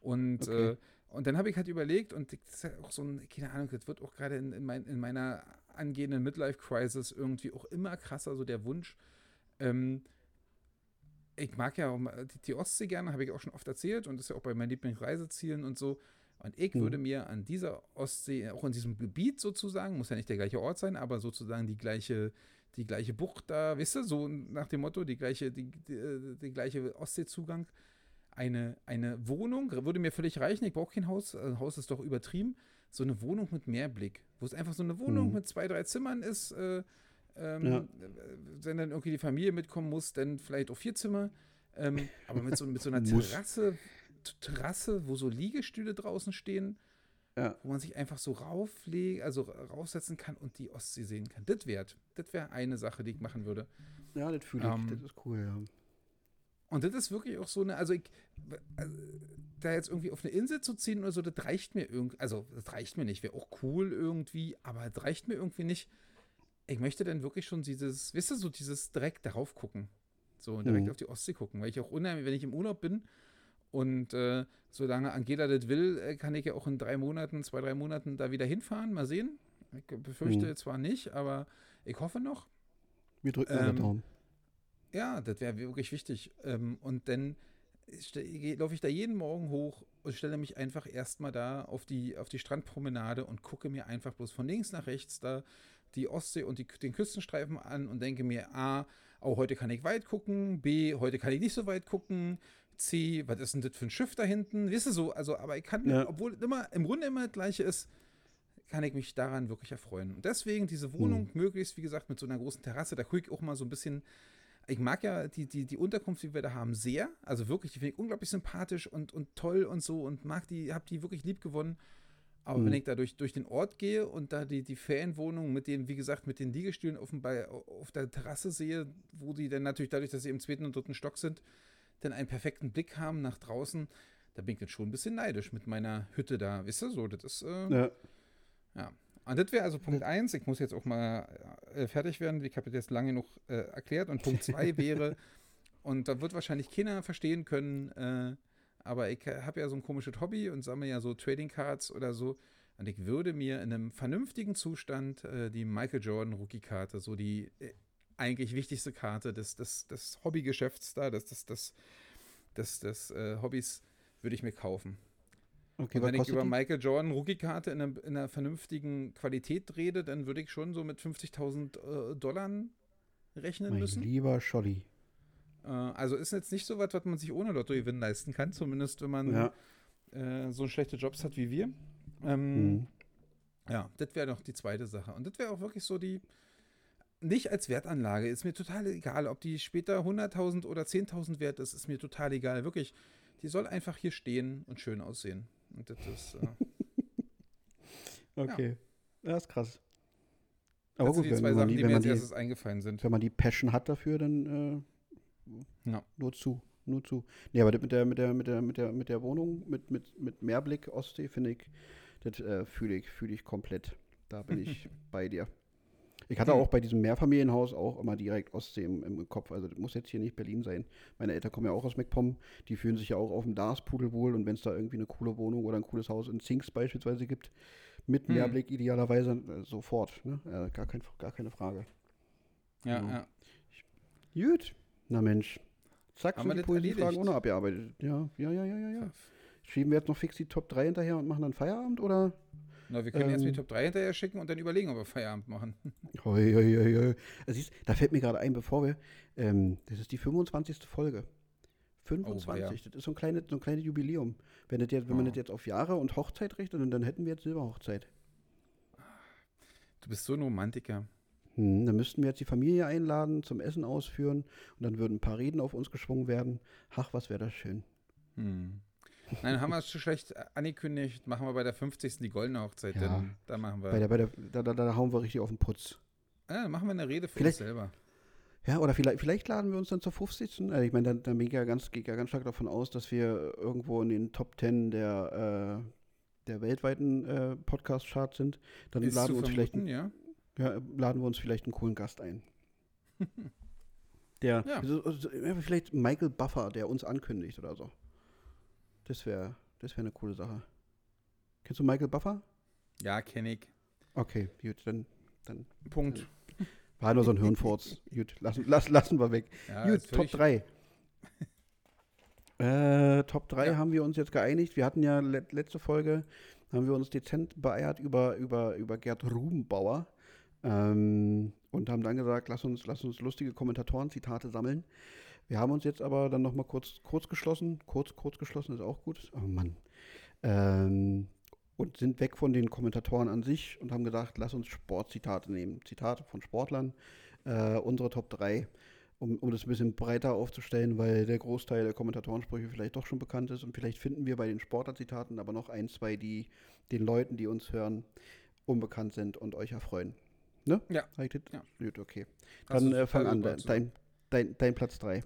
Und, okay. äh, und dann habe ich halt überlegt, und das ist ja auch so ein, keine Ahnung, das wird auch gerade in, in, mein, in meiner angehenden Midlife-Crisis irgendwie auch immer krasser, so der Wunsch, ähm, ich mag ja die, die Ostsee gerne, habe ich auch schon oft erzählt und das ist ja auch bei meinen Lieblingsreisezielen und so. Und ich mhm. würde mir an dieser Ostsee, auch in diesem Gebiet sozusagen, muss ja nicht der gleiche Ort sein, aber sozusagen die gleiche, die gleiche Bucht da, wisst ihr, so nach dem Motto, die gleiche, die, die, die gleiche Ostseezugang, eine, eine Wohnung, würde mir völlig reichen, ich brauche kein Haus, ein Haus ist doch übertrieben, so eine Wohnung mit Mehrblick, wo es einfach so eine Wohnung mhm. mit zwei, drei Zimmern ist, äh, ähm, ja. Wenn dann irgendwie die Familie mitkommen muss, dann vielleicht auch vier Zimmer. Ähm, aber mit so, mit so einer Terrasse, Terrasse, wo so Liegestühle draußen stehen, ja. wo man sich einfach so rauflegen, also raufsetzen kann und die Ostsee sehen kann. Das wäre das wär eine Sache, die ich machen würde. Ja, das fühle ich. Ähm, das ist cool, ja. Und das ist wirklich auch so eine, also ich, also, da jetzt irgendwie auf eine Insel zu ziehen oder so, das reicht mir irgendwie, also das reicht mir nicht, wäre auch cool irgendwie, aber das reicht mir irgendwie nicht ich möchte dann wirklich schon dieses, wisst ihr, so dieses direkt darauf gucken. So direkt mhm. auf die Ostsee gucken, weil ich auch unheimlich, wenn ich im Urlaub bin und äh, solange Angela das will, äh, kann ich ja auch in drei Monaten, zwei, drei Monaten da wieder hinfahren. Mal sehen. Ich befürchte mhm. zwar nicht, aber ich hoffe noch. Wir drücken ähm, Daumen. Ja, das wäre wirklich wichtig. Ähm, und dann laufe ich da jeden Morgen hoch und stelle mich einfach erstmal da auf die, auf die Strandpromenade und gucke mir einfach bloß von links nach rechts da die Ostsee und die, den Küstenstreifen an und denke mir, A, oh, heute kann ich weit gucken, B, heute kann ich nicht so weit gucken, C, was ist denn das für ein Schiff da hinten? Weißt du so, also, aber ich kann, ja. obwohl immer, im Grunde immer das Gleiche ist, kann ich mich daran wirklich erfreuen. Und deswegen diese Wohnung hm. möglichst, wie gesagt, mit so einer großen Terrasse, da gucke ich auch mal so ein bisschen, ich mag ja die, die, die Unterkunft, die wir da haben, sehr. Also wirklich, die finde ich unglaublich sympathisch und, und toll und so und mag die, habe die wirklich lieb gewonnen. Aber mhm. wenn ich da durch, durch den Ort gehe und da die, die Ferienwohnung mit den, wie gesagt, mit den Liegestühlen auf, dem, auf der Terrasse sehe, wo die dann natürlich dadurch, dass sie im zweiten und dritten Stock sind, dann einen perfekten Blick haben nach draußen, da bin ich jetzt schon ein bisschen neidisch mit meiner Hütte da. Wisst ihr so, das ist. Äh, ja. ja. Und das wäre also Punkt 1. Ich muss jetzt auch mal äh, fertig werden. Ich habe jetzt lange genug äh, erklärt. Und Punkt 2 wäre, und da wird wahrscheinlich keiner verstehen können, äh, aber ich habe ja so ein komisches Hobby und sammle ja so Trading Cards oder so. Und ich würde mir in einem vernünftigen Zustand äh, die Michael Jordan Rookie-Karte, so die äh, eigentlich wichtigste Karte des, des, des Hobbygeschäfts da, des, des, des, des, des äh, Hobbys, würde ich mir kaufen. Okay, und wenn ich über die? Michael Jordan Rookie-Karte in, in, einer vernünftigen Qualität rede, dann würde ich schon so mit 50.000 äh, Dollar rechnen mein müssen. Lieber Scholli. Äh, also ist jetzt nicht so was, was man sich ohne Lottogewinn leisten kann, zumindest wenn man ja. äh, so schlechte Jobs hat wie wir. Ähm, mhm. Ja, das wäre doch die zweite Sache. Und das wäre auch wirklich so die, nicht als Wertanlage, ist mir total egal, ob die später 100.000 oder 10.000 wert ist, ist mir total egal. Wirklich, die soll einfach hier stehen und schön aussehen. Und das ist. Äh, okay. Ja. Das ist krass. Aber das gut, sind die zwei Sachen, die, die mir als erstes eingefallen sind. Wenn man die Passion hat dafür, dann äh, ja. nur zu. Nur zu. Nee, aber mit der, mit der, mit der, mit der, mit der Wohnung, mit, mit, mit Mehrblick Ostsee, finde ich, das äh, fühle ich, fühle ich komplett. Da bin ich bei dir. Ich hatte auch bei diesem Mehrfamilienhaus auch immer direkt Ostsee im, im, Kopf. Also das muss jetzt hier nicht Berlin sein. Meine Eltern kommen ja auch aus MacPom. Die fühlen sich ja auch auf dem Darspudel wohl. Und wenn es da irgendwie eine coole Wohnung oder ein cooles Haus in Zinks beispielsweise gibt, mit hm. Mehrblick idealerweise äh, sofort. Ne? Äh, gar, kein, gar keine Frage. Ja, ja. ja. Gut. Na Mensch. Zack, Haben sind die Poesiefragen ohne abgearbeitet. Ja, ja, ja, ja, ja, ja. Schieben wir jetzt noch fix die Top 3 hinterher und machen dann Feierabend oder? Na, wir können ähm, erst die Top 3 hinterher schicken und dann überlegen, ob wir Feierabend machen. Hoi, hoi, hoi, hoi. Siehst, da fällt mir gerade ein, bevor wir, ähm, das ist die 25. Folge. 25, oh, das ist so ein, kleines, so ein kleines Jubiläum. Wenn, das jetzt, wenn oh. man das jetzt auf Jahre und Hochzeit rechnet, dann hätten wir jetzt Silberhochzeit. Du bist so ein Romantiker. Hm, dann müssten wir jetzt die Familie einladen, zum Essen ausführen und dann würden ein paar Reden auf uns geschwungen werden. Ach, was wäre das schön. Hm. Nein, haben wir es zu schlecht angekündigt. Machen wir bei der 50. die goldene Hochzeit. Ja. Denn da machen wir. Bei der, bei der, da, da, da hauen wir richtig auf den Putz. Ja, dann machen wir eine Rede für vielleicht, uns selber. Ja, oder vielleicht, vielleicht laden wir uns dann zur 50. Also ich meine, dann, dann bin ich ja ganz, gehe ja ganz stark davon aus, dass wir irgendwo in den Top 10 der, äh, der weltweiten äh, Podcast-Charts sind. Dann Ist laden wir uns vielleicht. Ja? Ja, laden wir uns vielleicht einen coolen Gast ein. der, ja. vielleicht Michael Buffer, der uns ankündigt oder so. Das wäre das wär eine coole Sache. Kennst du Michael Buffer? Ja, kenne ich. Okay, gut, dann. dann Punkt. Dann war nur so ein Hirnfurz. gut, lassen, lassen, lassen wir weg. Ja, gut, Top 3. äh, Top 3 ja. haben wir uns jetzt geeinigt. Wir hatten ja let, letzte Folge, haben wir uns dezent beeiert über, über, über Gerd Rubenbauer. Ähm, und haben dann gesagt, lass uns, lass uns lustige Kommentatoren-Zitate sammeln. Wir haben uns jetzt aber dann nochmal kurz, kurz geschlossen. Kurz, kurz geschlossen ist auch gut. Oh Mann. Ähm, und sind weg von den Kommentatoren an sich und haben gesagt, lass uns Sportzitate nehmen. Zitate von Sportlern. Äh, unsere Top 3, um, um das ein bisschen breiter aufzustellen, weil der Großteil der Kommentatorensprüche vielleicht doch schon bekannt ist. Und vielleicht finden wir bei den Sportlerzitaten aber noch ein, zwei, die den Leuten, die uns hören, unbekannt sind und euch erfreuen. Ne? Ja. ja. Gut, okay. Dann äh, fang an. Dein, dein, dein Platz 3.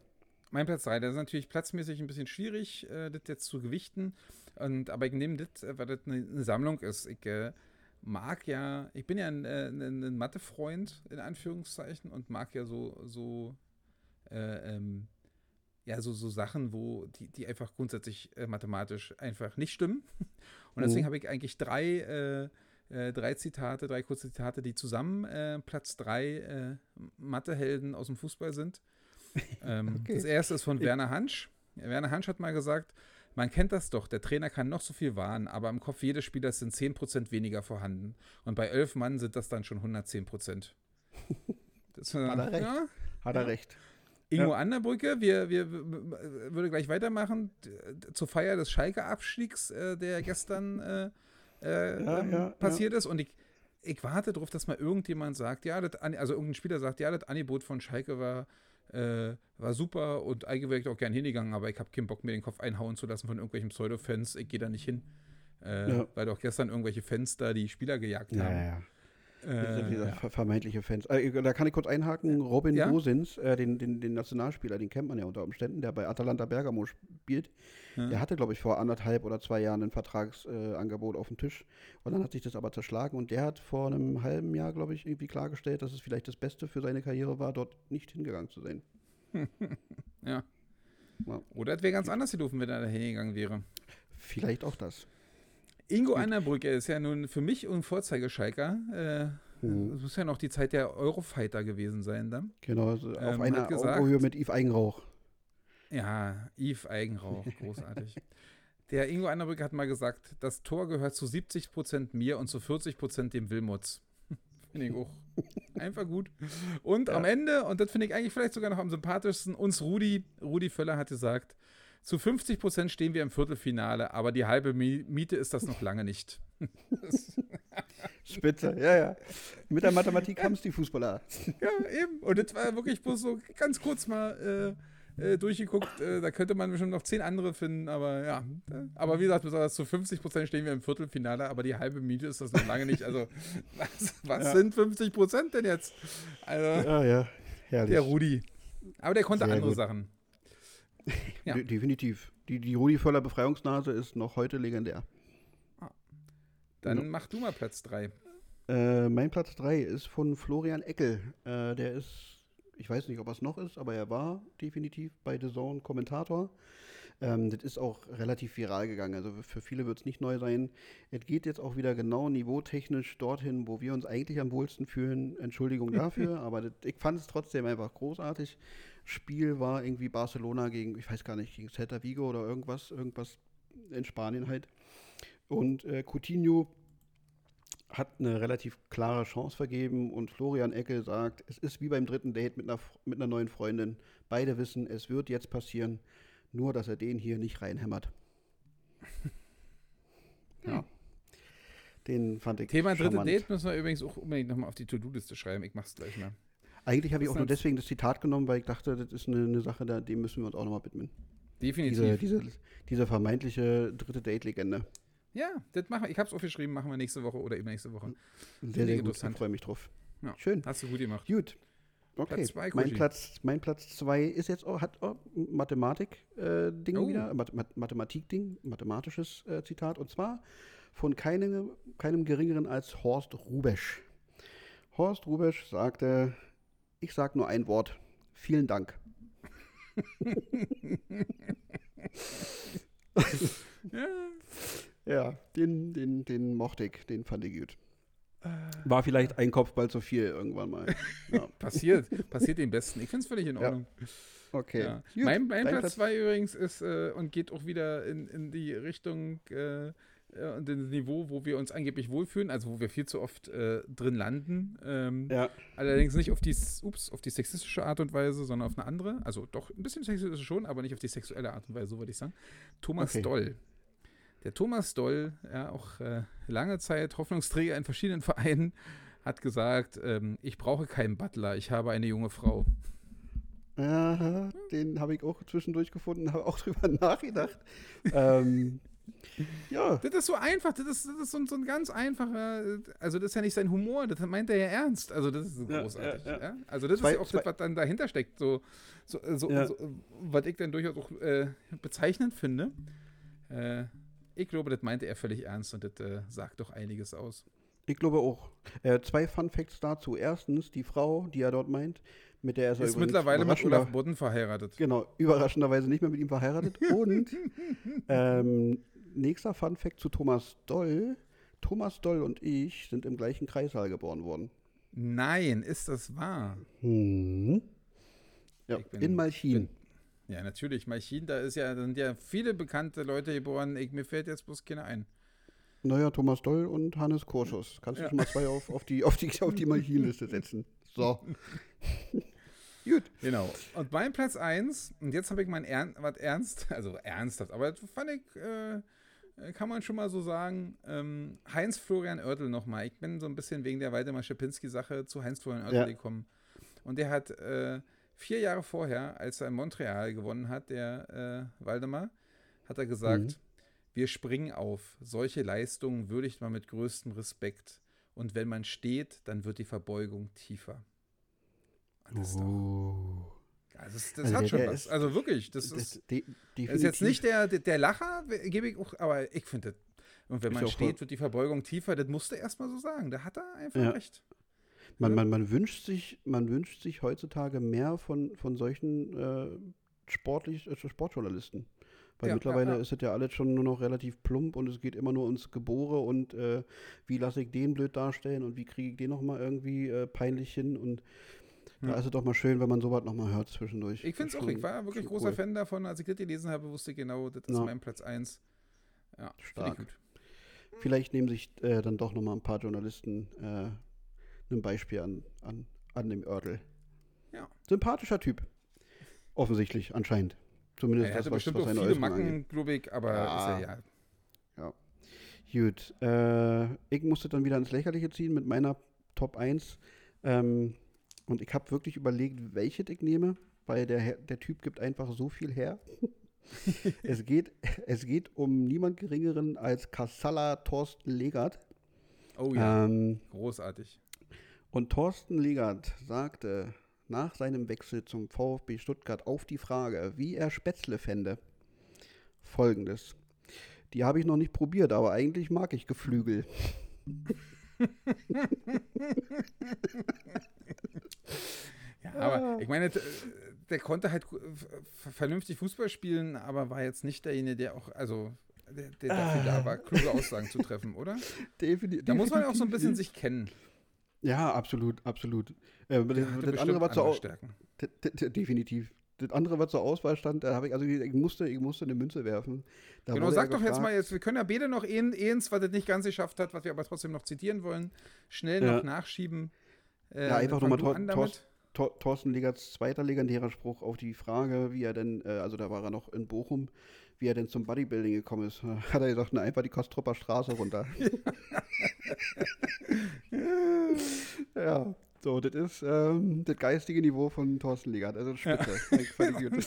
Mein Platz 3, das ist natürlich platzmäßig ein bisschen schwierig, äh, das jetzt zu gewichten. Und, aber ich nehme das, äh, weil das eine, eine Sammlung ist. Ich äh, mag ja, ich bin ja ein, äh, ein, ein Mathe-Freund, in Anführungszeichen, und mag ja so, so, äh, ähm, ja, so, so Sachen, wo die, die einfach grundsätzlich äh, mathematisch einfach nicht stimmen. Und deswegen mhm. habe ich eigentlich drei, drei Zitate, drei kurze Zitate, die zusammen Platz drei Mathehelden aus dem Fußball sind. Ähm, okay. Das erste ist von Werner Hansch. Werner Hansch hat mal gesagt, man kennt das doch, der Trainer kann noch so viel wahren, aber im Kopf jedes Spielers sind 10% weniger vorhanden. Und bei elf Mann sind das dann schon 110%. Das, äh, hat er recht. Ja, hat er ja. recht. Ingo ja. Anderbrücke, wir, wir, wir würde gleich weitermachen zur Feier des Schalke-Abstiegs, äh, der gestern äh, äh, ja, ähm, passiert ist. Und ich, ich warte darauf, dass mal irgendjemand sagt, ja, das, also irgendein Spieler sagt, ja, das Angebot von Schalke war äh, war super und eigentlich wäre ich auch gern hingegangen, aber ich habe keinen Bock, mir den Kopf einhauen zu lassen von irgendwelchen Pseudo-Fans. Ich gehe da nicht hin. Äh, ja. Weil doch gestern irgendwelche Fans da die Spieler gejagt haben. Ja, ja. Äh, ja. Vermeintliche Fans. Äh, da kann ich kurz einhaken. Robin ja? Gosens, äh, den, den, den, Nationalspieler, den kennt man ja unter Umständen, der bei Atalanta Bergamo spielt. Ja. Der hatte, glaube ich, vor anderthalb oder zwei Jahren ein Vertragsangebot auf dem Tisch. Und dann hat sich das aber zerschlagen. Und der hat vor einem halben Jahr, glaube ich, irgendwie klargestellt, dass es vielleicht das Beste für seine Karriere war, dort nicht hingegangen zu sein. ja. Oder es wäre ganz anders gelaufen, wenn er da hingegangen wäre. Vielleicht auch das. Ingo Annerbrücke ist ja nun für mich ein Vorzeigeschalker. Äh. Das muss ja noch die Zeit der Eurofighter gewesen sein dann. Genau, auf Ähm, einer Augenhöhe mit Yves Eigenrauch. Ja, Yves Eigenrauch, großartig. Der Ingo Annerbrücke hat mal gesagt, das Tor gehört zu 70% mir und zu 40% dem Wilmots. Finde ich auch einfach gut. Und am Ende, und das finde ich eigentlich vielleicht sogar noch am sympathischsten, uns Rudi, Rudi Völler hat gesagt, zu 50% stehen wir im Viertelfinale, aber die halbe Mi- Miete ist das noch lange nicht. Spitze, ja, ja. Mit der Mathematik haben es die Fußballer. ja, eben. Und das war wirklich bloß so ganz kurz mal äh, äh, durchgeguckt. Äh, da könnte man bestimmt noch zehn andere finden, aber ja. Aber wie gesagt, besonders zu 50 Prozent stehen wir im Viertelfinale, aber die halbe Miete ist das noch lange nicht. Also, was, was Ja. sind 50 Prozent denn jetzt? Also, Ja, ja, herrlich. der Rudi. Aber der konnte Sehr andere gut. Sachen. Ja. De definitiv. Die, die Rudi Völler Befreiungsnase ist noch heute legendär. Dann Ja. mach du mal Platz 3. Äh, mein Platz 3 ist von Florian Eckel. Äh, der ist, ich weiß nicht, ob er es noch ist, aber er war definitiv bei The Zone Kommentator. Ähm, das ist auch relativ viral gegangen. Also für viele wird es nicht neu sein. Es geht jetzt auch wieder genau niveautechnisch dorthin, wo wir uns eigentlich am wohlsten fühlen. Entschuldigung dafür, aber das, ich fand es trotzdem einfach großartig. Spiel war irgendwie Barcelona gegen, ich weiß gar nicht, gegen Celta Vigo oder irgendwas, irgendwas in Spanien halt. Und äh, Coutinho hat eine relativ klare Chance vergeben und Florian Eckel sagt, es ist wie beim dritten Date mit einer, mit einer neuen Freundin. Beide wissen, es wird jetzt passieren, nur dass er den hier nicht reinhämmert. ja. Den fand ich Thema dritte charmant. Date müssen wir übrigens auch unbedingt nochmal auf die To-Do-Liste schreiben. Ich mach's gleich mal. Eigentlich habe ich auch nur deswegen das Zitat genommen, weil ich dachte, das ist eine, eine Sache, da, dem müssen wir uns auch nochmal widmen. Definitiv. Diese, diese, diese vermeintliche dritte Date-Legende. ja, das machen wir. Ich hab's aufgeschrieben, machen wir nächste Woche oder übernächste Woche. Sehr, ich sehr gut. Ich freue mich drauf. Ja. Schön. Hast du gut gemacht. Gut. Okay. Platz zwei, mein. Platz, mein Platz zwei ist jetzt auch, hat auch Mathematik-Ding Oh. wieder, Math- Mathematik-Ding, mathematisches äh, Zitat, und zwar von keinem, keinem geringeren als Horst Rubesch. Horst Rubesch sagte, ich sage nur ein Wort, vielen Dank. Ja. Ja, den, den, den mochte ich, den fand ich gut. Äh. War vielleicht ein Kopfball zu viel irgendwann mal. Ja, Passiert, passiert den Besten. Ich finde es völlig in Ja. Ordnung. okay. Ja. Gut, Mein, mein Platz 2 übrigens ist äh, und geht auch wieder in, in die Richtung äh, äh, und das Niveau, wo wir uns angeblich wohlfühlen, also wo wir viel zu oft äh, drin landen. Ähm, Ja, Allerdings nicht auf die, ups, auf die sexistische Art und Weise, sondern auf eine andere. Also doch ein bisschen sexistisch schon, aber nicht auf die sexuelle Art und Weise, so würde ich sagen. Thomas Okay. Doll. Der Thomas Doll, ja, auch äh, lange Zeit Hoffnungsträger in verschiedenen Vereinen, hat gesagt, ähm, ich brauche keinen Butler, ich habe eine junge Frau. Ja, den habe ich auch zwischendurch gefunden, habe auch drüber nachgedacht. ähm, ja, Das ist so einfach, das ist, das ist so, ein- so ein ganz einfacher, also das ist ja nicht sein Humor, das meint er ja ernst. Also das ist Ja, großartig. ja, Ja. Also das Zwei- ist ja auch zwei- das, was dann dahinter steckt, so, so, Ja. so was ich dann durchaus auch äh, bezeichnend finde. Äh, ich glaube, das meinte er völlig ernst und das äh, sagt doch einiges aus. ich glaube auch. Äh, zwei Fun Facts dazu. Erstens, die Frau, die er dort meint, mit der er Ist mittlerweile mit Olaf Bodden verheiratet. Genau, überraschenderweise nicht mehr mit ihm verheiratet. Und ähm, nächster Fun Fact zu Thomas Doll. Thomas Doll und ich sind im gleichen Kreissaal geboren worden. Nein, ist das wahr? Hm. Ja, Ich bin- in Malchin. Ja, natürlich. Malchin, da ist ja, sind ja viele bekannte Leute geboren. Ich, mir fällt jetzt bloß keiner ein. Naja, Thomas Doll und Hannes Kurschus. Kannst du schon mal zwei auf, auf die, auf die, auf die Malchin-Liste setzen. So. Gut. Genau. Und mein Platz 1, und jetzt habe ich mein Ern was ernst, also ernsthaft, aber das fand ich, äh, kann man schon mal so sagen, ähm, Heinz-Florian Oertel nochmal. Ich bin so ein bisschen wegen der Waldemar Schepinski-Sache zu Heinz-Florian Oertel Ja. gekommen. Und der hat äh, vier Jahre vorher, als er in Montreal gewonnen hat, der äh, Waldemar, hat er gesagt, Mhm. wir springen auf. Solche Leistungen würdigt man mit größtem Respekt. Und wenn man steht, dann wird die Verbeugung tiefer. Und das ist doch Oh. also das, das Also hat schon was. ist- also wirklich, das, Das, ist, das ist jetzt nicht der, der, der Lacher, gebe ich auch, aber ich finde. Und wenn man steht, wird die Verbeugung tiefer, das musste er erstmal so sagen. Da hat er einfach Ja. recht. Man, man, man, wünscht sich, man wünscht sich heutzutage mehr von, von solchen äh, sportlich, äh, Sportjournalisten. Weil Ja, mittlerweile ja, ja. ist es ja alles schon nur noch relativ plump und es geht immer nur ums Gebore und äh, wie lasse ich den blöd darstellen und wie kriege ich den nochmal irgendwie äh, peinlich hin und da ist es doch mal schön, wenn man sowas nochmal hört zwischendurch. Ich finde es auch, ich war wirklich großer cool. Fan davon. Als ich das gelesen habe, wusste ich genau, das ist Ja. mein Platz 1. Ja, Stark. gut. Vielleicht nehmen sich äh, dann doch nochmal ein paar Journalisten äh, ein Beispiel an, an, an dem Oertel. Ja. Sympathischer Typ. Offensichtlich, anscheinend. Zumindest Er das, hatte was, bestimmt was auch seine viele. Macken, glaube ich, aber Ja. ist ja, ja. Gut. Äh, ich musste dann wieder ins Lächerliche ziehen mit meiner Top 1. Ähm, und ich habe wirklich überlegt, welche ich nehme, weil der, der Typ gibt einfach so viel her. es, geht, es geht um niemand Geringeren als Kassala Thorsten Legert. Oh ja, Ähm, großartig. Und Thorsten Legert sagte nach seinem Wechsel zum VfB Stuttgart auf die Frage, wie er Spätzle fände, folgendes. Die habe ich noch nicht probiert, aber eigentlich mag ich Geflügel. Ja, aber ich meine, der konnte halt vernünftig Fußball spielen, aber war jetzt nicht derjenige, der auch, also der, der dafür da war, kluge Aussagen zu treffen, oder? Defini Da muss man auch so ein bisschen definitiv. sich kennen. Ja, absolut, absolut. Äh, das, das andere war zur Stärken. definitiv. Das andere, was zur Auswahl stand, da habe ich, also ich musste, ich musste eine Münze werfen. Da Genau, sag doch jetzt mal, jetzt, wir können ja beide noch eins, was das nicht ganz geschafft hat, was wir aber trotzdem noch zitieren wollen, schnell Ja. noch nachschieben. Äh, Ja, einfach nochmal Tor- Tor-. Tor, Thorsten Legerts zweiter legendärer Spruch auf die Frage, wie er denn, äh, also da war er noch in Bochum, wie er denn zum Bodybuilding gekommen ist. Hat er gesagt, na, einfach die Kostropper Straße runter. ja, so, das ist ähm, das geistige Niveau von Thorsten Legert. Also spitze. Gut.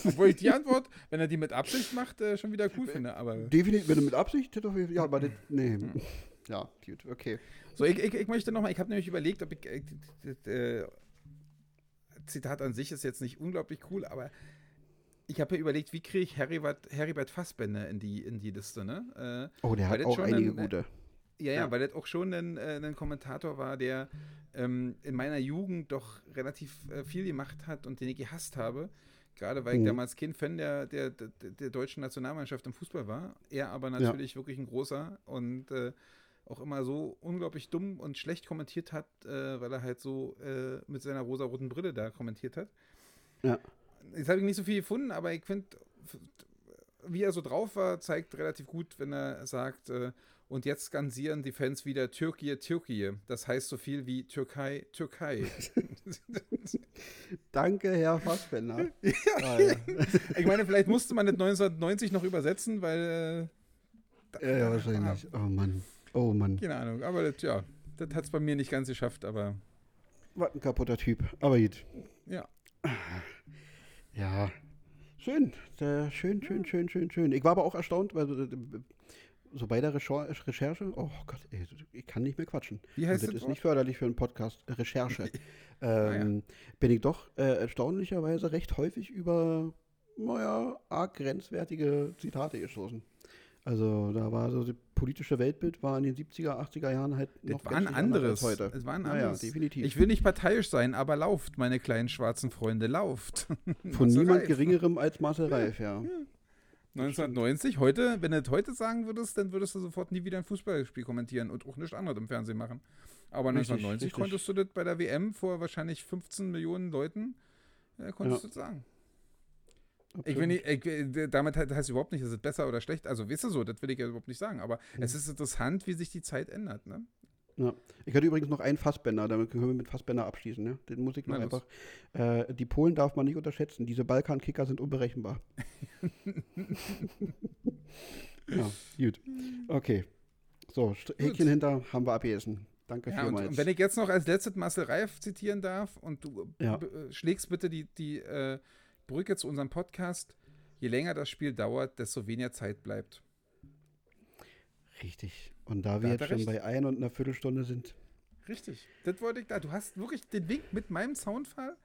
Obwohl ich die Antwort, wenn er die mit Absicht macht, äh, schon wieder cool finde. Aber Definitiv, wenn du mit Absicht, ja, aber das, nee. Ja, gut, okay. so, ich, ich, ich möchte nochmal, ich habe nämlich überlegt, ob ich, äh, äh, Zitat an sich ist jetzt nicht unglaublich cool, aber ich habe mir überlegt, wie kriege ich Heribert, Heribert Fassbender in die, in die Liste, ne? Äh, Oh, der hat auch einige ein- gute. Ja, ja, Ja. weil das auch schon ein, äh, ein Kommentator war, der ähm, in meiner Jugend doch relativ äh, viel gemacht hat und den ich gehasst habe. Gerade weil ich Mhm. damals kein Fan der, der, der, der deutschen Nationalmannschaft im Fußball war. Er aber natürlich wirklich ein großer und äh, auch immer so unglaublich dumm und schlecht kommentiert hat, äh, weil er halt so äh, mit seiner rosaroten Brille da kommentiert hat. Ja. Jetzt habe ich nicht so viel gefunden, aber ich finde, wie er so drauf war, zeigt relativ gut, wenn er sagt, äh, und jetzt skansieren die Fans wieder Türkei, Türkei. Das heißt so viel wie Türkei, Türkei. Danke, Herr Fassbender. Ah, ja. ich meine, vielleicht musste man das 1990 noch übersetzen, weil. Äh, Ja, ja, wahrscheinlich. Oh Mann. Oh Mann. Keine Ahnung, aber das, ja, das hat es bei mir nicht ganz geschafft, aber Was ein kaputter Typ. Aber gut. ja. Ja. Schön. Sehr schön, schön, schön, schön, schön. Ich war aber auch erstaunt, weil so, so bei der Recher- Recherche, oh Gott, ey, ich kann nicht mehr quatschen. Wie heißt das das ist nicht förderlich für einen Podcast. Recherche. ja. ähm, Bin ich doch äh, erstaunlicherweise recht häufig über, naja, arg grenzwertige Zitate gestoßen. Also da war so politische Weltbild war in den 70er, 80er Jahren halt noch Das war ein anders anderes. als heute. Es war ein anderes. definitiv. Ich will nicht parteiisch sein, aber lauft, meine kleinen schwarzen Freunde, lauft. Von Marcel niemand Reif. geringerem als Marcel Reif, ja. 1990, heute, wenn du das heute sagen würdest, dann würdest du sofort nie wieder ein Fußballspiel kommentieren und auch nichts anderes im Fernsehen machen. Aber Richtig, 1990 richtig. konntest du das bei der WM vor wahrscheinlich 15 Millionen Leuten, äh, konntest Ja. du das sagen. Ich Absolut. will nicht, ich, äh, damit he- heißt überhaupt nicht, ist es besser oder schlecht. Also, weißt du so, das will ich ja überhaupt nicht sagen. Aber Mhm. es ist interessant, wie sich die Zeit ändert. Ne? Ja. Ich hatte übrigens noch einen Fassbänder, damit können wir mit Fassbänder abschließen. Ne? Den muss ich noch Na einfach. Äh, die Polen darf man nicht unterschätzen. Diese Balkankicker sind unberechenbar. ja, gut. Okay. So, Häkchen hinter haben wir abgegessen. Danke Ja, und, vielmals. und wenn ich jetzt noch als letztes Marcel Reif zitieren darf und du Ja. äh, schlägst bitte die, die äh, Brücke zu unserem Podcast, je länger das Spiel dauert, desto weniger Zeit bleibt. Richtig. Und da wir jetzt schon recht. bei ein und einer Viertelstunde sind, Richtig. Das wollte ich da. Du hast wirklich den Wink mit meinem Soundfall.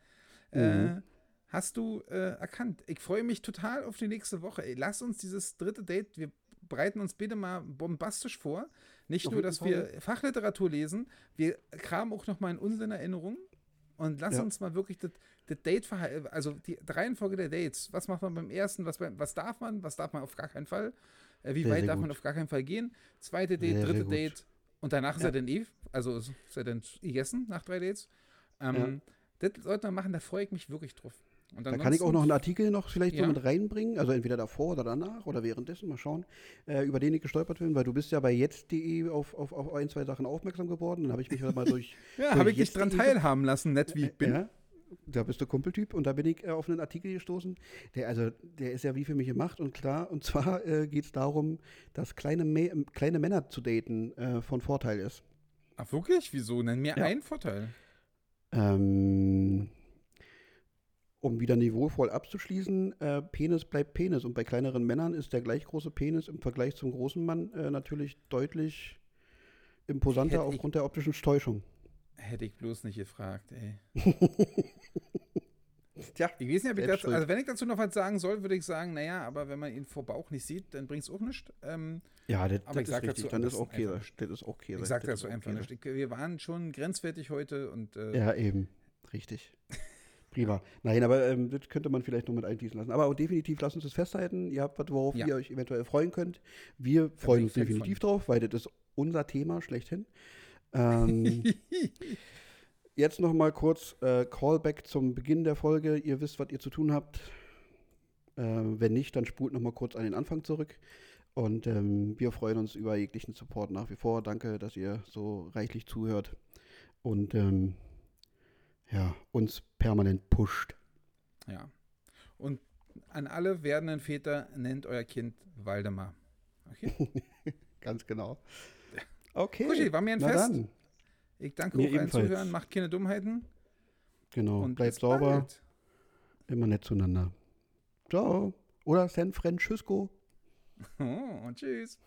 Äh, Mhm. hast du äh, erkannt. Ich freue mich total auf die nächste Woche. Ey, lass uns dieses dritte Date, wir bereiten uns bitte mal bombastisch vor. Nicht Auf nur, dass wir Fachliteratur lesen, wir kramen auch noch mal in unseren Erinnerungen. Und lass Ja. uns mal wirklich das, das Date verhalten, also die Reihenfolge der Dates. Was macht man beim ersten, was, beim, was darf man, was darf man auf gar keinen Fall, äh, wie Sehr, weit sehr darf man gut. auf gar keinen Fall gehen. Zweite Date, Sehr, dritte. Date und danach ist Ja. er dann eh, also ist ist er dann gegessen nach drei Dates. Ähm, Das sollte man machen, da freue ich mich wirklich drauf. Da kann ich auch noch einen Artikel noch vielleicht Ja. so mit reinbringen, also entweder davor oder danach oder währenddessen, mal schauen, äh, über den ich gestolpert bin, weil du bist ja bei jetzt.de auf, auf, auf ein, zwei Sachen aufmerksam geworden. Dann habe ich mich halt mal durch. Ja, habe ich dich dran teilhaben lassen, nett wie ich bin. Ja, da bist du Kumpeltyp und da bin ich äh, auf einen Artikel gestoßen, der also, der ist ja wie für mich gemacht und klar, und zwar äh, geht es darum, dass kleine, kleine Männer zu daten äh, von Vorteil ist. Ach wirklich? Wieso? Nenn mir Ja. einen Vorteil. Ähm, um wieder niveauvoll abzuschließen, äh, Penis bleibt Penis. Und bei kleineren Männern ist der gleich große Penis im Vergleich zum großen Mann äh, natürlich deutlich imposanter Hätte ich- aufgrund der optischen Täuschung. Hätte ich bloß nicht gefragt, ey. Tja, Ich weiß nicht, ob ich dazu, also wenn ich dazu noch was sagen soll, würde ich sagen, naja, aber wenn man ihn vor Bauch nicht sieht, dann bringt es auch nichts. Ähm, ja, das, Aber das ich ist sag richtig. dazu Dann ist auch Käse. Das ist auch Käse. ich sage Das dazu einfach nicht. Ich, wir waren schon grenzwertig heute und äh, Ja, eben. Richtig. Prima. Nein, aber ähm, das könnte man vielleicht noch mit einfließen lassen. Aber auch definitiv, lasst uns das festhalten. Ihr habt was, worauf Ja. ihr euch eventuell freuen könnt. Wir freuen uns definitiv drauf, weil das ist unser Thema schlechthin. Ähm, jetzt noch mal kurz äh, Callback zum Beginn der Folge. Ihr wisst, was ihr zu tun habt. Äh, wenn nicht, dann spult noch mal kurz an den Anfang zurück. Und ähm, wir freuen uns über jeglichen Support nach wie vor. Danke, dass ihr so reichlich zuhört und ähm, ja, uns permanent pusht. ja. Und an alle werdenden Väter nennt euer Kind Waldemar. Okay? Ganz genau. Okay. Kuschi, war mir ein na Fest. Dann. Ich danke Mir auch allen. Zuhören, macht keine Dummheiten Genau. und Bleibt sauber, bald. immer nett zueinander. Ciao. Oder San Francisco. Oh, und tschüss.